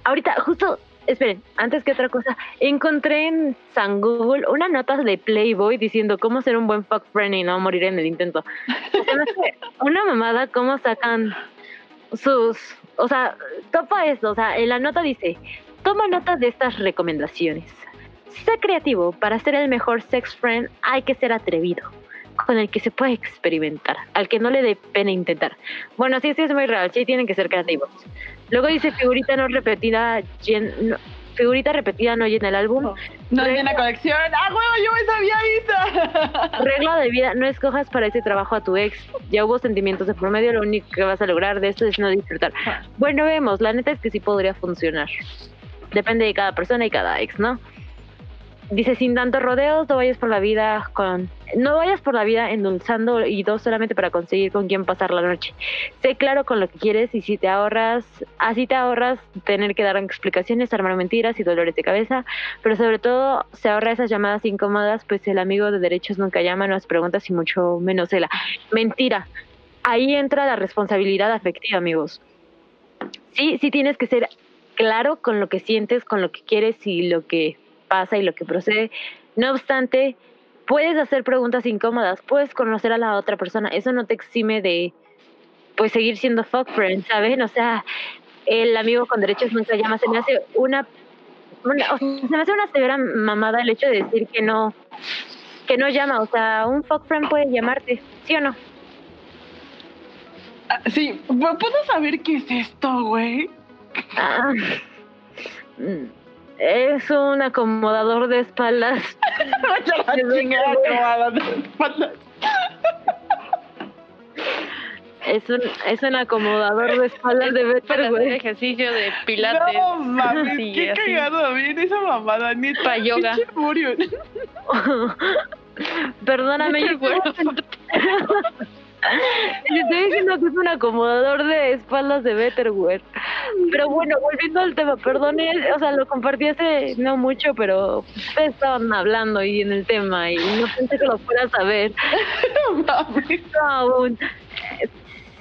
Ahorita, justo, esperen, antes que otra cosa, encontré en San Google una nota de Playboy diciendo cómo ser un buen fuck friend y no morir en el intento. Una mamada cómo sacan sus, o sea, topa esto, o sea, en la nota dice, toma nota de estas recomendaciones. Sé creativo, para ser el mejor sex friend hay que ser atrevido, con el que se puede experimentar, al que no le dé pena intentar. Bueno, sí, sí es muy real, sí tienen que ser creativos. Luego dice figurita no repetida, llen- no- figurita repetida no llena el álbum. No hay una colección. ¡Ah, huevo! Yo me sabía esa. Regla de vida, no escojas para ese trabajo a tu ex. Ya hubo sentimientos de por medio, lo único que vas a lograr de esto es no disfrutar. Bueno, vemos, la neta es que sí podría funcionar. Depende de cada persona y cada ex, ¿no? Dice, sin tantos rodeos, no vayas por la vida con... No vayas por la vida endulzando y dos solamente para conseguir con quién pasar la noche. Sé claro con lo que quieres y si te ahorras, así te ahorras tener que dar explicaciones, armar mentiras y dolores de cabeza, pero sobre todo se ahorra esas llamadas incómodas, pues el amigo de derechos nunca llama, no hace preguntas y mucho menos cela. Mentira. Ahí entra la responsabilidad afectiva, amigos. Sí, sí tienes que ser claro con lo que sientes, con lo que quieres y lo que pasa y lo que procede. No obstante, puedes hacer preguntas incómodas, puedes conocer a la otra persona. Eso no te exime de pues seguir siendo fuck friend, ¿saben? O sea, el amigo con derechos nunca llama. Se me hace una, una- o sea, se me hace una severa mamada el hecho de decir que no que no llama. O sea, un fuck friend puede llamarte, ¿sí o no? Ah, sí, ¿puedo saber qué es esto, güey? Ah, mm, es un acomodador de espaldas. Es un, es un acomodador de espaldas de Better, Para ejercicio de pilates. No mames, Sí, qué así. cagado, bien esa mamada, neta. Pa' yoga. Perdóname, yo Te estoy diciendo que es un acomodador de espaldas de Betterware. Pero bueno, volviendo al tema, perdone, o sea, lo compartí hace no mucho, pero ustedes estaban hablando y en el tema y no pensé que lo fuera a saber. No.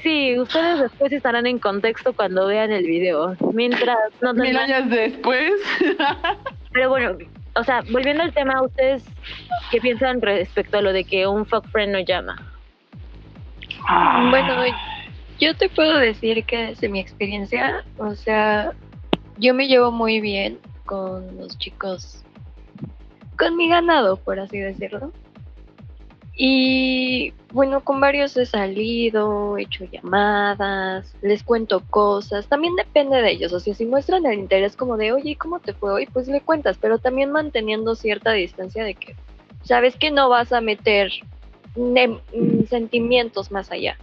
Sí, ustedes después estarán en contexto cuando vean el video. Mientras no Mil años después. Pero bueno, o sea, volviendo al tema, ¿ustedes qué piensan respecto a lo de que un fuck friend no llama? Bueno, yo te puedo decir que desde mi experiencia, o sea, yo me llevo muy bien con los chicos, con mi ganado, por así decirlo. Y bueno, con varios he salido, he hecho llamadas, les cuento cosas, también depende de ellos, o sea, si muestran el interés como de, oye, ¿cómo te fue hoy? Pues le cuentas, pero también manteniendo cierta distancia de que sabes que no vas a meter sentimientos más allá.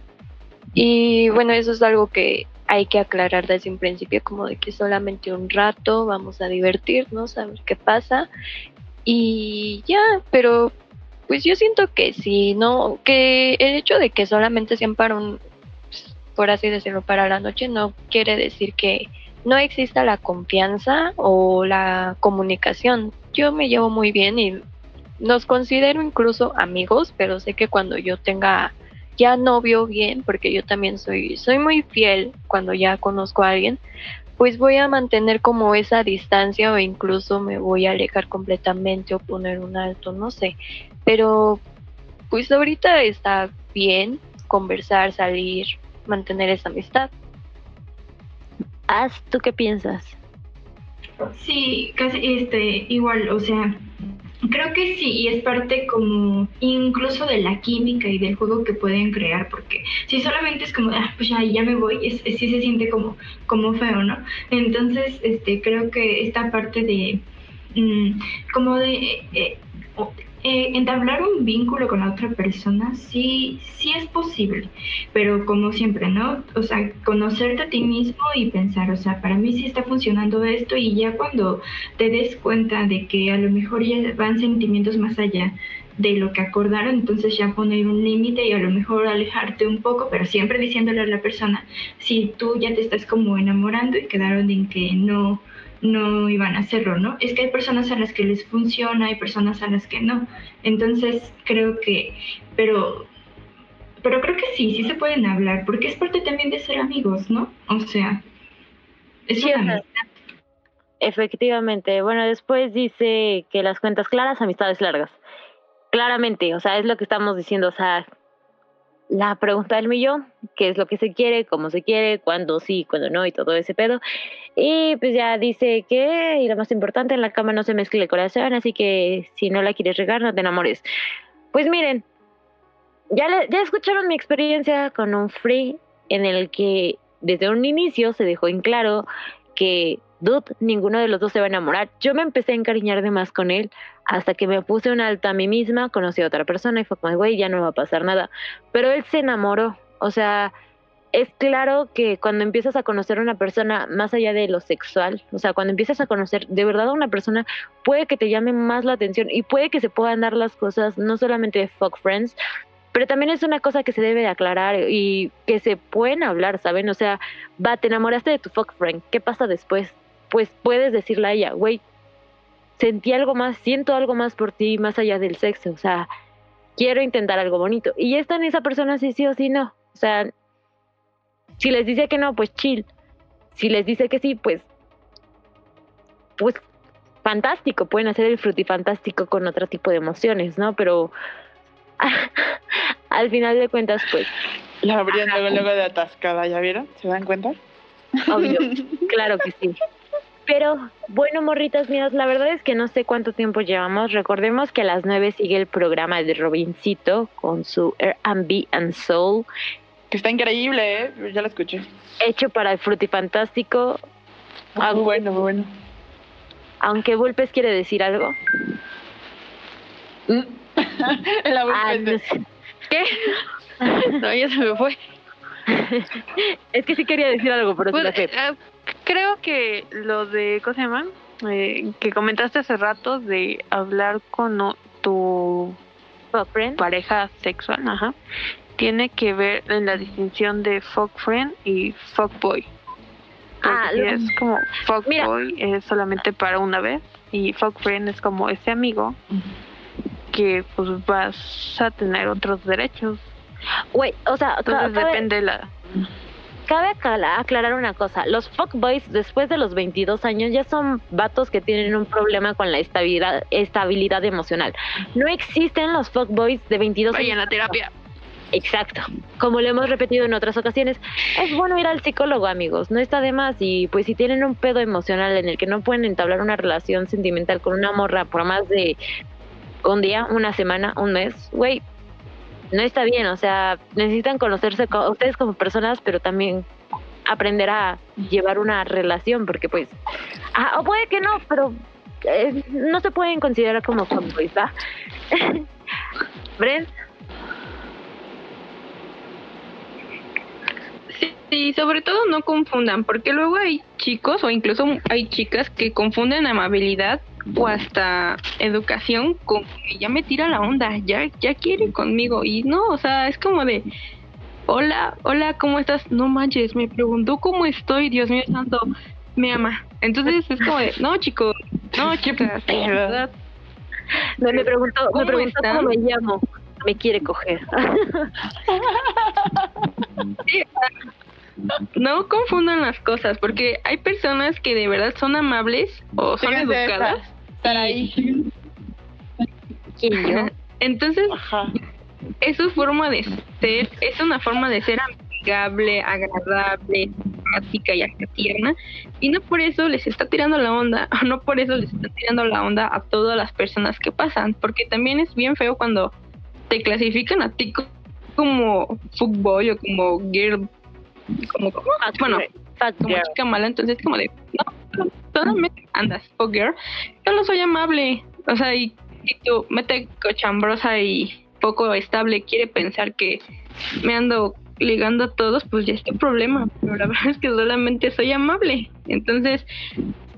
Y bueno, eso es algo que hay que aclarar desde un principio, como de que solamente un rato vamos a divertirnos, a ver qué pasa. Y ya, pero pues yo siento que sí, ¿no? Que el hecho de que solamente sean para un, por así decirlo, para la noche, no quiere decir que no exista la confianza o la comunicación. Yo me llevo muy bien y nos considero incluso amigos, pero sé que cuando yo tenga ya novio bien, porque yo también soy, soy muy fiel cuando ya conozco a alguien, pues voy a mantener como esa distancia o incluso me voy a alejar completamente o poner un alto, no sé. Pero pues ahorita está bien conversar, salir, mantener esa amistad. Haz, ¿tú qué piensas? Sí, casi este, igual, o sea, creo que sí, y es parte como incluso de la química y del juego que pueden crear, porque si solamente es como, ah, pues ya, ya me voy, es, sí se siente como, como feo, ¿no? Entonces, este, creo que esta parte de, mm, como de, eh, eh, entablar un vínculo con la otra persona sí, sí es posible, pero como siempre, ¿no? O sea, conocerte a ti mismo y pensar, o sea, para mí sí está funcionando esto y ya cuando te des cuenta de que a lo mejor ya van sentimientos más allá de lo que acordaron, entonces ya poner un límite y a lo mejor alejarte un poco, pero siempre diciéndole a la persona, si tú ya te estás como enamorando y quedaron en que no no iban a hacerlo, ¿no? Es que hay personas a las que les funciona, hay personas a las que no. Entonces, creo que, pero, pero creo que sí, sí se pueden hablar, porque es parte también de ser amigos, ¿no? O sea, es una Efectivamente. Bueno, después dice que las cuentas claras, amistades largas. Claramente, o sea, es lo que estamos diciendo, o sea, la pregunta del millón, qué es lo que se quiere, cómo se quiere, cuándo sí, cuándo no y todo ese pedo. Y pues ya dice que, y lo más importante, en la cama no se mezcle el corazón, así que si no la quieres regar, no te enamores. Pues miren, ya, ya escucharon mi experiencia con un free en el que desde un inicio se dejó en claro que dude, ninguno de los dos se va a enamorar. Yo me empecé a encariñar de más con él hasta que me puse un alto a mí misma, conocí a otra persona y fue como, güey, ya no va a pasar nada. Pero él se enamoró, o sea, es claro que cuando empiezas a conocer a una persona más allá de lo sexual, o sea, cuando empiezas a conocer de verdad a una persona, puede que te llame más la atención y puede que se puedan dar las cosas no solamente de fuck friends, pero también es una cosa que se debe de aclarar y que se pueden hablar, ¿saben? O sea, va, te enamoraste de tu fuck friend, ¿qué pasa después? Pues puedes decirle a ella, güey, sentí algo más, siento algo más por ti más allá del sexo, o sea, quiero intentar algo bonito. Y ya está en esa persona si sí o si no. O sea, si les dice que no, pues chill. Si les dice que sí, pues, pues fantástico, pueden hacer el frutifantástico con otro tipo de emociones, ¿no? Pero al final de cuentas, pues... La abrían luego, luego de atascada, ¿ya vieron? ¿Se dan cuenta? Obvio, claro que sí. Pero bueno, morritas mías, la verdad es que no sé cuánto tiempo llevamos. Recordemos que a las nueve sigue el programa de Robincito con su Airbnb and Soul. Que está increíble, ¿eh? Ya lo escuché. Hecho para el Frutifantástico. Ah, muy bueno, muy bueno. Aunque Vulpes quiere decir algo. Mm. la ah, ¿Qué? no, ya se me fue. es que sí quería decir algo, pero pues, creo que lo de, ¿cómo se llama? Eh, que comentaste hace rato de hablar con tu pareja sexual, ajá, tiene que ver en la distinción de fuck friend y fuck boy. Ah, es como fuck boy es solamente para una vez y fuck friend es como ese amigo que pues vas a tener otros derechos. Güey, o sea, entonces depende la cabe aclarar una cosa, los fuckboys después de los 22 años ya son vatos que tienen un problema con la estabilidad, estabilidad emocional. No existen los fuckboys de 22 años. Vayan a terapia. Exacto. Como lo hemos repetido en otras ocasiones, es bueno ir al psicólogo, amigos. No está de más. Y pues si tienen un pedo emocional en el que no pueden entablar una relación sentimental con una morra por más de un día, una semana, un mes, güey, no está bien, o sea, necesitan conocerse ustedes como personas, pero también aprender a llevar una relación, porque pues, ah, o puede que no, pero eh, no se pueden considerar como fanboys, ¿va? Brent. Sí, sobre todo no confundan, porque luego hay chicos o incluso hay chicas que confunden amabilidad o hasta educación con que ya me tira la onda, ya, ya quiere conmigo. Y no, o sea, es como de, hola, hola, ¿cómo estás? No manches, me preguntó cómo estoy, Dios mío santo, me ama. Entonces es como de, no, chicos, no, chicas, verdad. No, me preguntó, me preguntó cómo me llamo. Me quiere coger. no confundan las cosas, porque hay personas que de verdad son amables o son educadas. Estar ahí. Entonces, es su forma de ser, es una forma de ser amigable, agradable, simpática y hasta tierna, y no por eso les está tirando la onda, o no por eso les está tirando la onda a todas las personas que pasan, porque también es bien feo cuando te clasifican a ti como fuckboy o como girl, como, como bueno, como chica mala, entonces como de, no, solamente andas, fuck girl, yo no soy amable, o sea, y, y tú mete cochambrosa y poco estable quiere pensar que me ando ligando a todos, pues ya es un problema. Pero la verdad es que solamente soy amable. Entonces,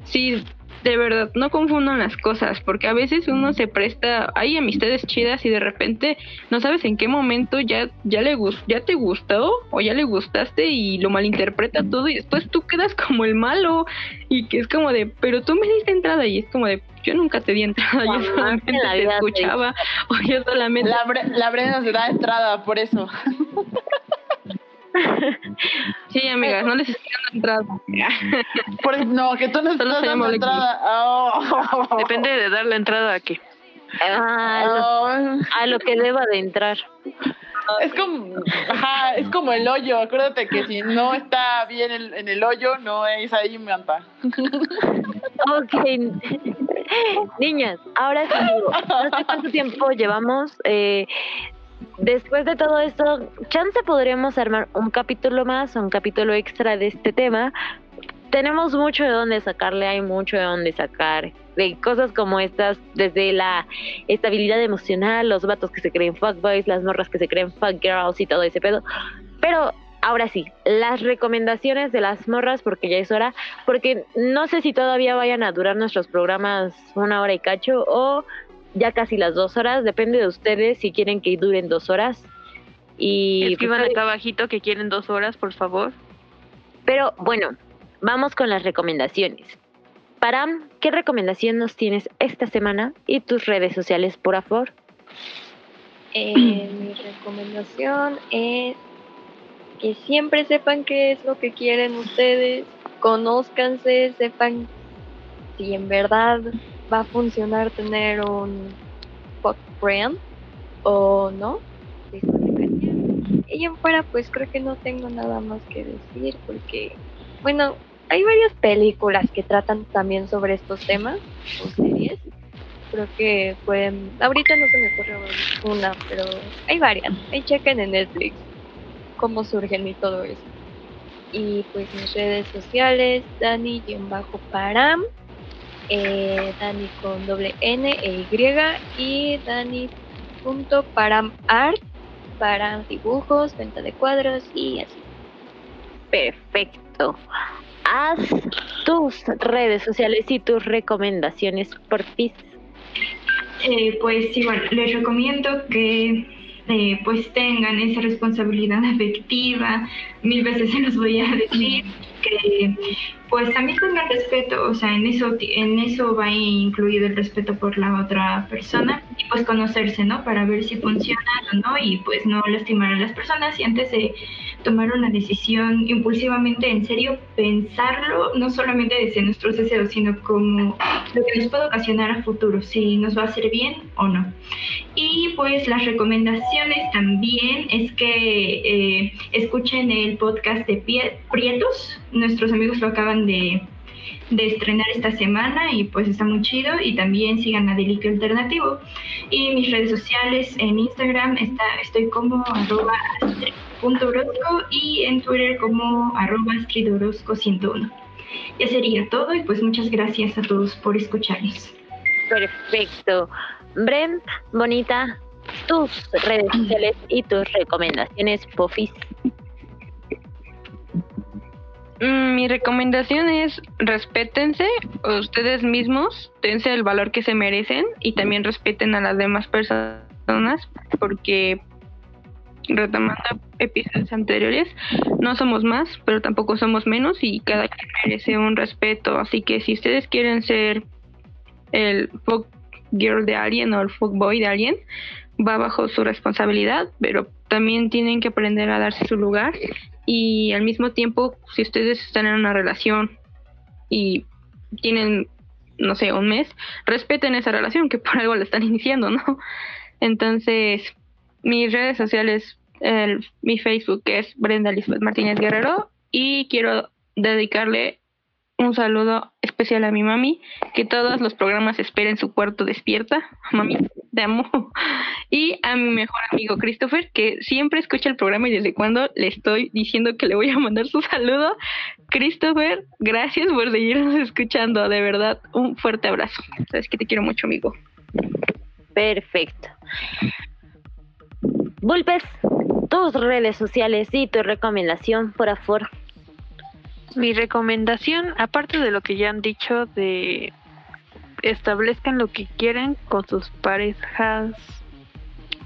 sí, de verdad, no confundan las cosas, porque a veces uno se presta, hay amistades chidas y de repente no sabes en qué momento ya, ya le ya te gustó o ya le gustaste y lo malinterpreta todo y después tú quedas como el malo y que es como de, pero tú me diste entrada y es como de, yo nunca te di entrada, yo solamente te escuchaba o yo solamente... La, la Brenda se da entrada por eso. Sí, amigas, no les estoy dando entrada. Por, no, que tú no estás dando entrada. Oh. Depende de darle entrada a qué. Ah, a lo que deba de entrar. Es como, ajá, es como el hoyo. Acuérdate que si no está bien el, en el hoyo, no es ahí, manta. Ok. Niñas, ahora sí, no sé cuánto tiempo llevamos. Eh, después de todo esto, chance podríamos armar un capítulo más, un capítulo extra de este tema. Tenemos mucho de dónde sacarle, hay mucho de dónde sacar. De cosas como estas, desde la estabilidad emocional, los vatos que se creen fuckboys, las morras que se creen fuckgirls y todo ese pedo. Pero ahora sí, las recomendaciones de las morras, porque ya es hora, porque no sé si todavía vayan a durar nuestros programas una hora y cacho o ya casi las dos horas, depende de ustedes si quieren que duren dos horas. Y escriban pues, acá abajito que quieren dos horas, por favor. Pero bueno, vamos con las recomendaciones. Param, ¿qué recomendación nos tienes esta semana y tus redes sociales, por favor? Eh, mi recomendación es que siempre sepan qué es lo que quieren ustedes, conózcanse, sepan si en verdad va a funcionar tener un fuck brand o no. Y en fuera, pues creo que no tengo nada más que decir porque, bueno, hay varias películas que tratan también sobre estos temas o series. Creo que pueden, ahorita no se me ocurre una, pero hay varias. Ahí chequen en Netflix cómo surgen y todo eso. Y pues mis redes sociales, Dani-Param eh, Dani con doble N e Y y Dani.paramart para dibujos, venta de cuadros y así. Perfecto. Haz tus redes sociales y tus recomendaciones por ti. Eh, pues igual, les recomiendo que eh, pues tengan esa responsabilidad afectiva. Mil veces se los voy a decir que pues también tengan respeto, o sea, en eso, en eso va incluido el respeto por la otra persona y pues conocerse, ¿no? Para ver si funciona o no y pues no lastimar a las personas y antes de tomar una decisión impulsivamente, en serio, pensarlo, no solamente desde nuestros deseos, sino como lo que nos puede ocasionar a futuro, si nos va a hacer bien o no. Y pues las recomendaciones también es que eh, escuchen el podcast de Prietos, nuestros amigos lo acaban de, estrenar esta semana y pues está muy chido. Y también sigan a Delique Alternativo. Y mis redes sociales en Instagram está, estoy como arroba y en Twitter como arroba 101 ya sería todo y pues muchas gracias a todos por escucharnos. Perfecto. Brent bonita tus redes sociales y tus recomendaciones Pofis mi recomendación es respétense ustedes mismos, dense el valor que se merecen y también respeten a las demás personas porque retomando episodios anteriores, no somos más, pero tampoco somos menos y cada quien merece un respeto. Así que si ustedes quieren ser el fuck girl de alguien o el fuck boy de alguien, va bajo su responsabilidad, pero también tienen que aprender a darse su lugar y al mismo tiempo, si ustedes están en una relación y tienen, no sé, un mes, respeten esa relación, que por algo la están iniciando, ¿no? Entonces, mis redes sociales, el, mi Facebook es Brenda Lisbeth Martínez Guerrero y quiero dedicarle un saludo especial a mi mami, que todos los programas esperen su cuarto despierta. Mami, te amo. Y a mi mejor amigo Christopher, que siempre escucha el programa y desde cuando le estoy diciendo que le voy a mandar su saludo. Christopher, gracias por seguirnos escuchando, de verdad, un fuerte abrazo. Sabes que te quiero mucho, amigo. Perfecto. Vulpes, tus redes sociales y tu recomendación, por favor. Mi recomendación, aparte de lo que ya han dicho, de establezcan lo que quieren con sus parejas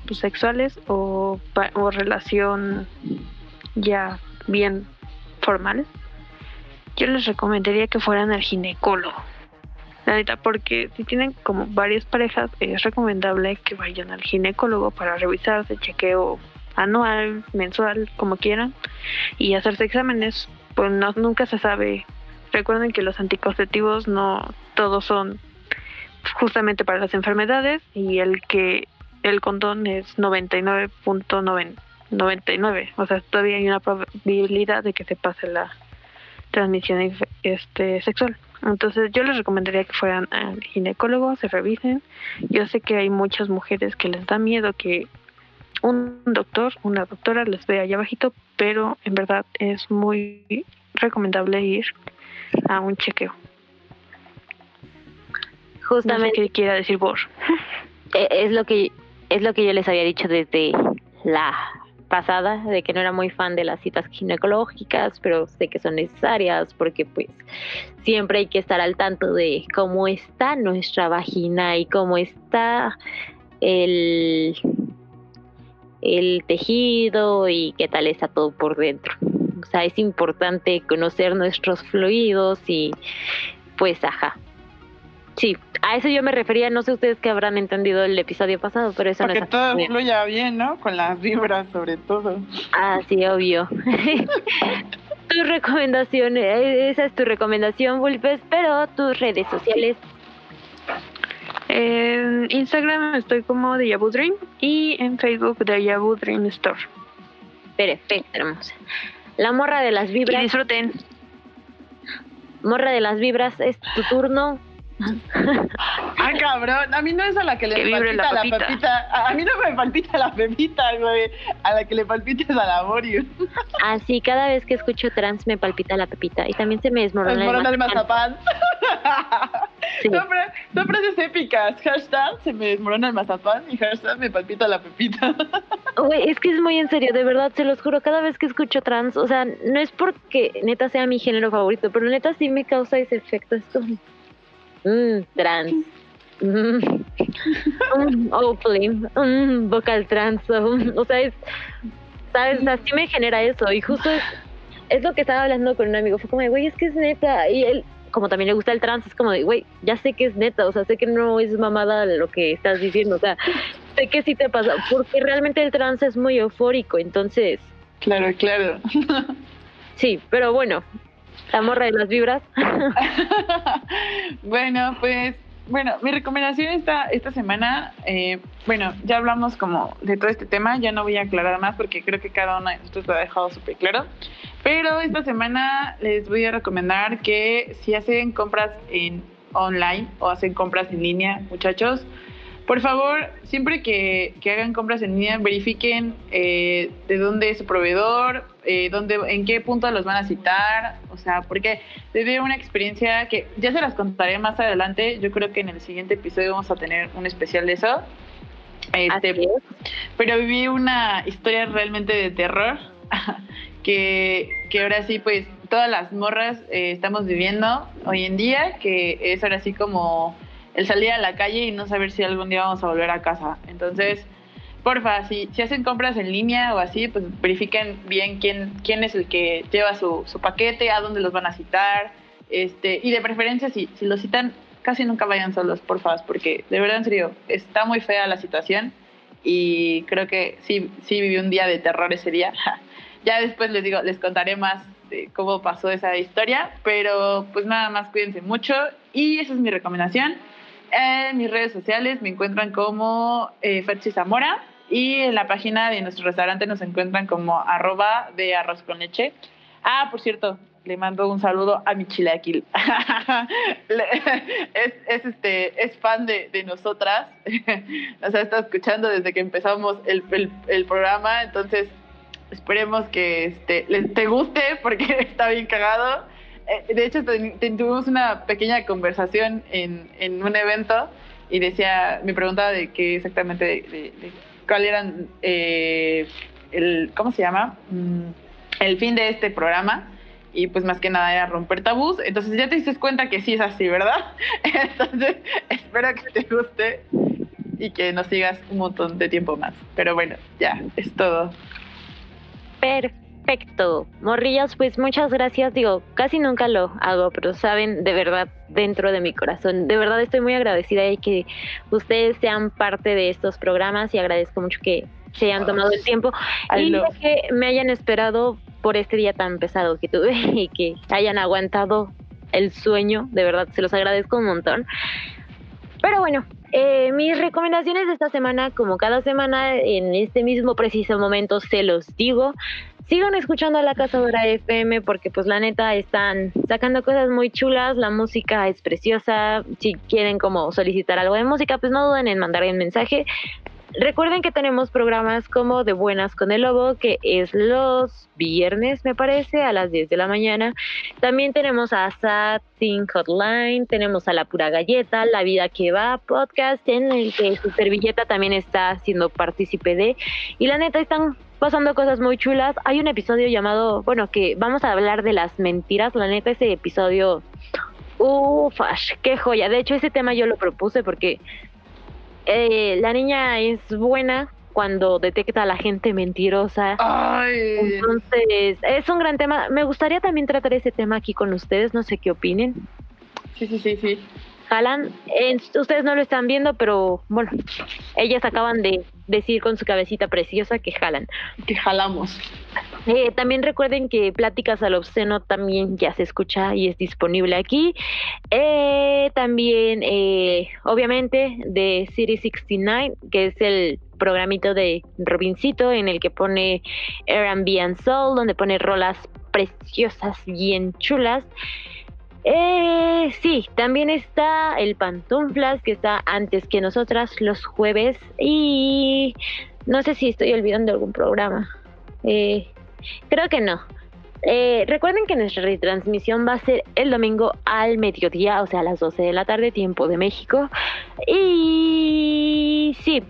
pues, sexuales o, o relación ya bien formales, yo les recomendaría que fueran al ginecólogo. La porque si tienen como varias parejas, es recomendable que vayan al ginecólogo para revisarse, chequeo anual, mensual, como quieran, y hacerse exámenes. Pues nunca se sabe. Recuerden que los anticonceptivos no todos son justamente para las enfermedades y el que el condón es 99.99, o sea, todavía hay una probabilidad de que se pase la transmisión este sexual. Entonces yo les recomendaría que fueran al ginecólogo, se revisen. Yo sé que hay muchas mujeres que les da miedo que un doctor, una doctora les vea allá abajito, pero en verdad es muy recomendable ir a un chequeo. Justamente no sé qué quiera decir por. E, es lo que es lo que yo les había dicho desde la pasada de que no era muy fan de las citas ginecológicas, pero sé que son necesarias porque pues siempre hay que estar al tanto de cómo está nuestra vagina y cómo está el el tejido y qué tal está todo por dentro. O sea, es importante conocer nuestros fluidos y pues ajá, Sí, a eso yo me refería, no sé ustedes que habrán entendido el episodio pasado, pero eso no es que todo fluya bien, ¿no? Con las vibras sobre todo. Ah, sí, obvio. tu recomendación, esa es tu recomendación, Vulpes, pero tus redes sociales. En Instagram estoy como Dejavu Dream y en Facebook Dejavu Dream Store. Perfecto, hermosa. La morra de las vibras. Y disfruten. Morra de las vibras, es tu turno Ah, cabrón. A mí no es a la que le palpita la, pepita. A mí no me palpita la pepita, güey. A la que le palpita es a la Borio. Ah, sí, cada vez que escucho trans me palpita la pepita. Y también se me desmorona, el mazapán. Sí. Son, frases épicas. Hashtag se me desmorona el mazapán y hashtag me palpita la pepita. Güey, es que es muy en serio, de verdad, se los juro. Cada vez que escucho trans, o sea, no es porque neta sea mi género favorito, pero neta sí me causa ese efecto. Esto mmm, trans, mmm, um, vocal trans, o sea, es, ¿sabes? Así me genera eso. Y justo es, es lo que estaba hablando con un amigo, fue como, güey, es que es neta, y él, como también le gusta el trans, es como de, güey, ya sé que es neta, o sea, sé que no es mamada lo que estás diciendo, o sea, sé que sí te pasa, porque realmente el trans es muy eufórico, entonces... Claro, claro. Sí, pero bueno, la morra de las vibras. bueno, pues, bueno, mi recomendación esta, esta semana, eh, bueno, ya hablamos como de todo este tema, ya no voy a aclarar más porque creo que cada uno de nosotros lo ha dejado súper claro. Pero esta semana les voy a recomendar que si hacen compras en online o hacen compras en línea, muchachos, por favor, siempre que, hagan compras en línea, verifiquen eh, de dónde es su proveedor, eh, dónde, en qué punto los van a citar, o sea, porque viví una experiencia que ya se las contaré más adelante. Yo creo que en el siguiente episodio vamos a tener un especial de eso. Este, pero viví una historia realmente de terror que, que ahora sí, pues todas las morras eh, estamos viviendo hoy en día, que es ahora así como el salir a la calle y no saber si algún día vamos a volver a casa. Entonces, porfa, si, si hacen compras en línea o así, pues verifiquen bien quién, quién es el que lleva su, su paquete, a dónde los van a citar, este, y de preferencia si, si los citan, casi nunca vayan solos, porfa, porque de verdad, en serio, está muy fea la situación y creo que sí, sí viví un día de terror ese día. ya después les digo, les contaré más de cómo pasó esa historia, pero pues nada más cuídense mucho y esa es mi recomendación. En mis redes sociales me encuentran como eh, Ferchi Zamora y en la página de nuestro restaurante nos encuentran como arroba de arroz con leche. Ah, por cierto, le mando un saludo a mi chilaquil. es, es, este, es fan de, de nosotras. Nos ha estado escuchando desde que empezamos el, el, programa. Entonces, esperemos que este, les te guste porque está bien cagado. Eh, de hecho, tuvimos una pequeña conversación en, un evento y decía, me preguntaba de qué exactamente, cuál eran, eh, el, ¿cómo se llama? Mm, el fin de este programa y pues más que nada era romper tabús. Entonces ya te diste cuenta que sí es así, ¿verdad? Entonces espero que te guste y que nos sigas un montón de tiempo más. Pero bueno, ya, es todo. Perfecto. Morrillas, pues muchas gracias. Digo, casi nunca lo hago, pero saben, de verdad, dentro de mi corazón, de verdad estoy muy agradecida de que ustedes sean parte de estos programas y agradezco mucho que se hayan tomado el tiempo y que me hayan esperado por este día tan pesado que tuve y que hayan aguantado el sueño, de verdad, se los agradezco un montón. Pero bueno, eh, mis recomendaciones de esta semana, como cada semana, en este mismo preciso momento se los digo. Sigan escuchando a la Cazadora FM porque pues la neta están sacando cosas muy chulas, la música es preciosa, si quieren como solicitar algo de música pues no duden en mandar un mensaje, Recuerden que tenemos programas como De Buenas con el Lobo, que es los viernes, me parece, a las 10 de la mañana. También tenemos a Sad Think Hotline, tenemos a La Pura Galleta, La Vida que Va podcast, en el que su servilleta también está siendo partícipe de. Y la neta, están pasando cosas muy chulas. Hay un episodio llamado, bueno, que vamos a hablar de las mentiras. La neta, ese episodio. Uf, qué joya. De hecho, ese tema yo lo propuse porque eh, la niña es buena cuando detecta a la gente mentirosa. Entonces, es un gran tema. Me gustaría también tratar ese tema aquí con ustedes, no sé qué opinen. Sí, sí, sí, sí. Jalan, ustedes no lo están viendo, pero bueno, ellas acaban de decir con su cabecita preciosa que jalan. Que jalamos. Eh, también recuerden que Pláticas al Obsceno también ya se escucha y es disponible aquí. Eh, también, eh, obviamente, de City 69, que es el programito de Robincito en el que pone R&B and Soul, donde pone rolas preciosas, bien chulas. Eh, sí, también está el Pantuflas, que está antes que nosotras los jueves. Y no sé si estoy olvidando algún programa. Eh, creo que no. Eh, recuerden que nuestra retransmisión va a ser el domingo al mediodía, o sea, a las 12 de la tarde, tiempo de México. Y sí,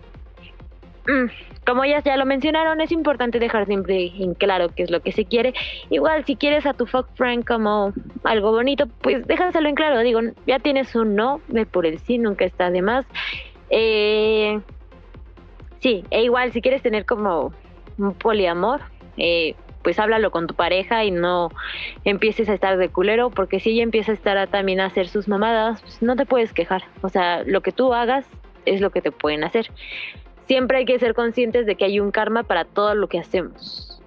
como ellas ya lo mencionaron, es importante dejar siempre en claro qué es lo que se quiere. Igual, si quieres a tu fuck friend como algo bonito, pues déjaselo en claro. Digo, ya tienes un no, ve por el sí, nunca está de más. Eh, sí, e igual, si quieres tener como un poliamor, eh, pues háblalo con tu pareja y no empieces a estar de culero, porque si ella empieza a estar también a hacer sus mamadas, pues no te puedes quejar. O sea, lo que tú hagas es lo que te pueden hacer siempre hay que ser conscientes de que hay un karma para todo lo que hacemos.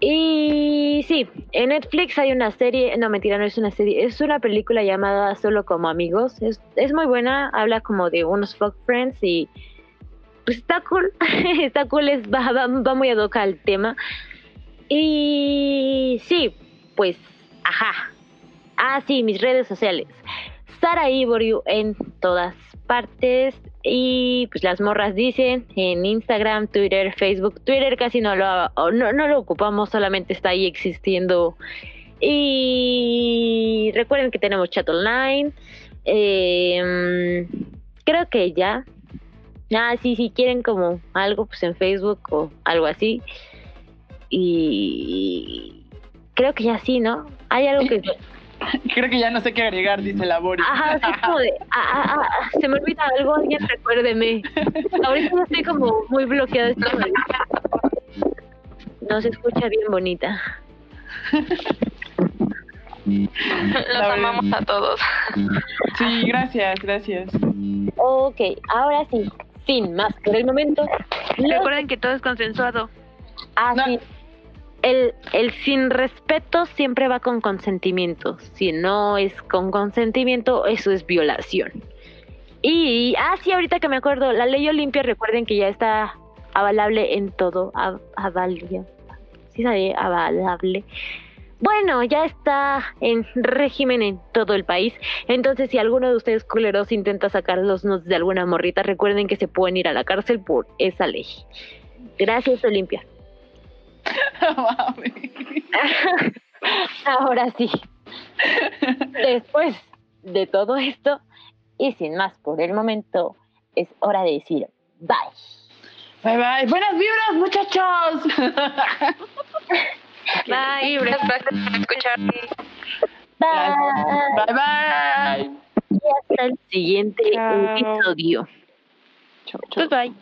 Y sí, en Netflix hay una serie, no mentira, no es una serie, es una película llamada Solo como amigos. Es, es muy buena, habla como de unos fuck friends y pues está cool, está cool, es, va, va, muy ad hoc al tema. Y sí, pues, ajá. Ah, sí, mis redes sociales. Sara Ivory en todas partes. Y pues las morras dicen en Instagram, Twitter, Facebook. Twitter casi no lo, no, no lo ocupamos, solamente está ahí existiendo. Y recuerden que tenemos chat online. Em, creo que ya. Ah, sí, si quieren como algo, pues en Facebook o algo así. Y creo que ya sí, ¿no? Hay algo que... Creo que ya no sé qué agregar, dice la Boris. Ajá, así como de, ah, ah, ah, se me olvida algo, alguien recuérdeme. Ahorita estoy como muy bloqueada. es como de- No se escucha bien bonita. Los amamos a todos. Sí, gracias, gracias. Ok, ahora sí, sin más por el momento. Recuerden que todo es consensuado. Así. El, el sin respeto siempre va con consentimiento. Si no es con consentimiento, eso es violación. Y, ah, sí, ahorita que me acuerdo, la ley Olimpia, recuerden que ya está avalable en todo. av- avalable. Sí, sabe, avalable. Bueno, ya está en régimen en todo el país. Entonces, si alguno de ustedes culeros intenta sacar los nudes de alguna morrita, recuerden que se pueden ir a la cárcel por esa ley. Gracias, Olimpia. Ahora sí. Después de todo esto, y sin más por el momento, es hora de decir bye. bye bye. Buenas vibras, muchachos. Bye, muchas gracias por escuchar. Bye. Bye bye. Y hasta el siguiente Chao. episodio. Chau, chau. Pues bye.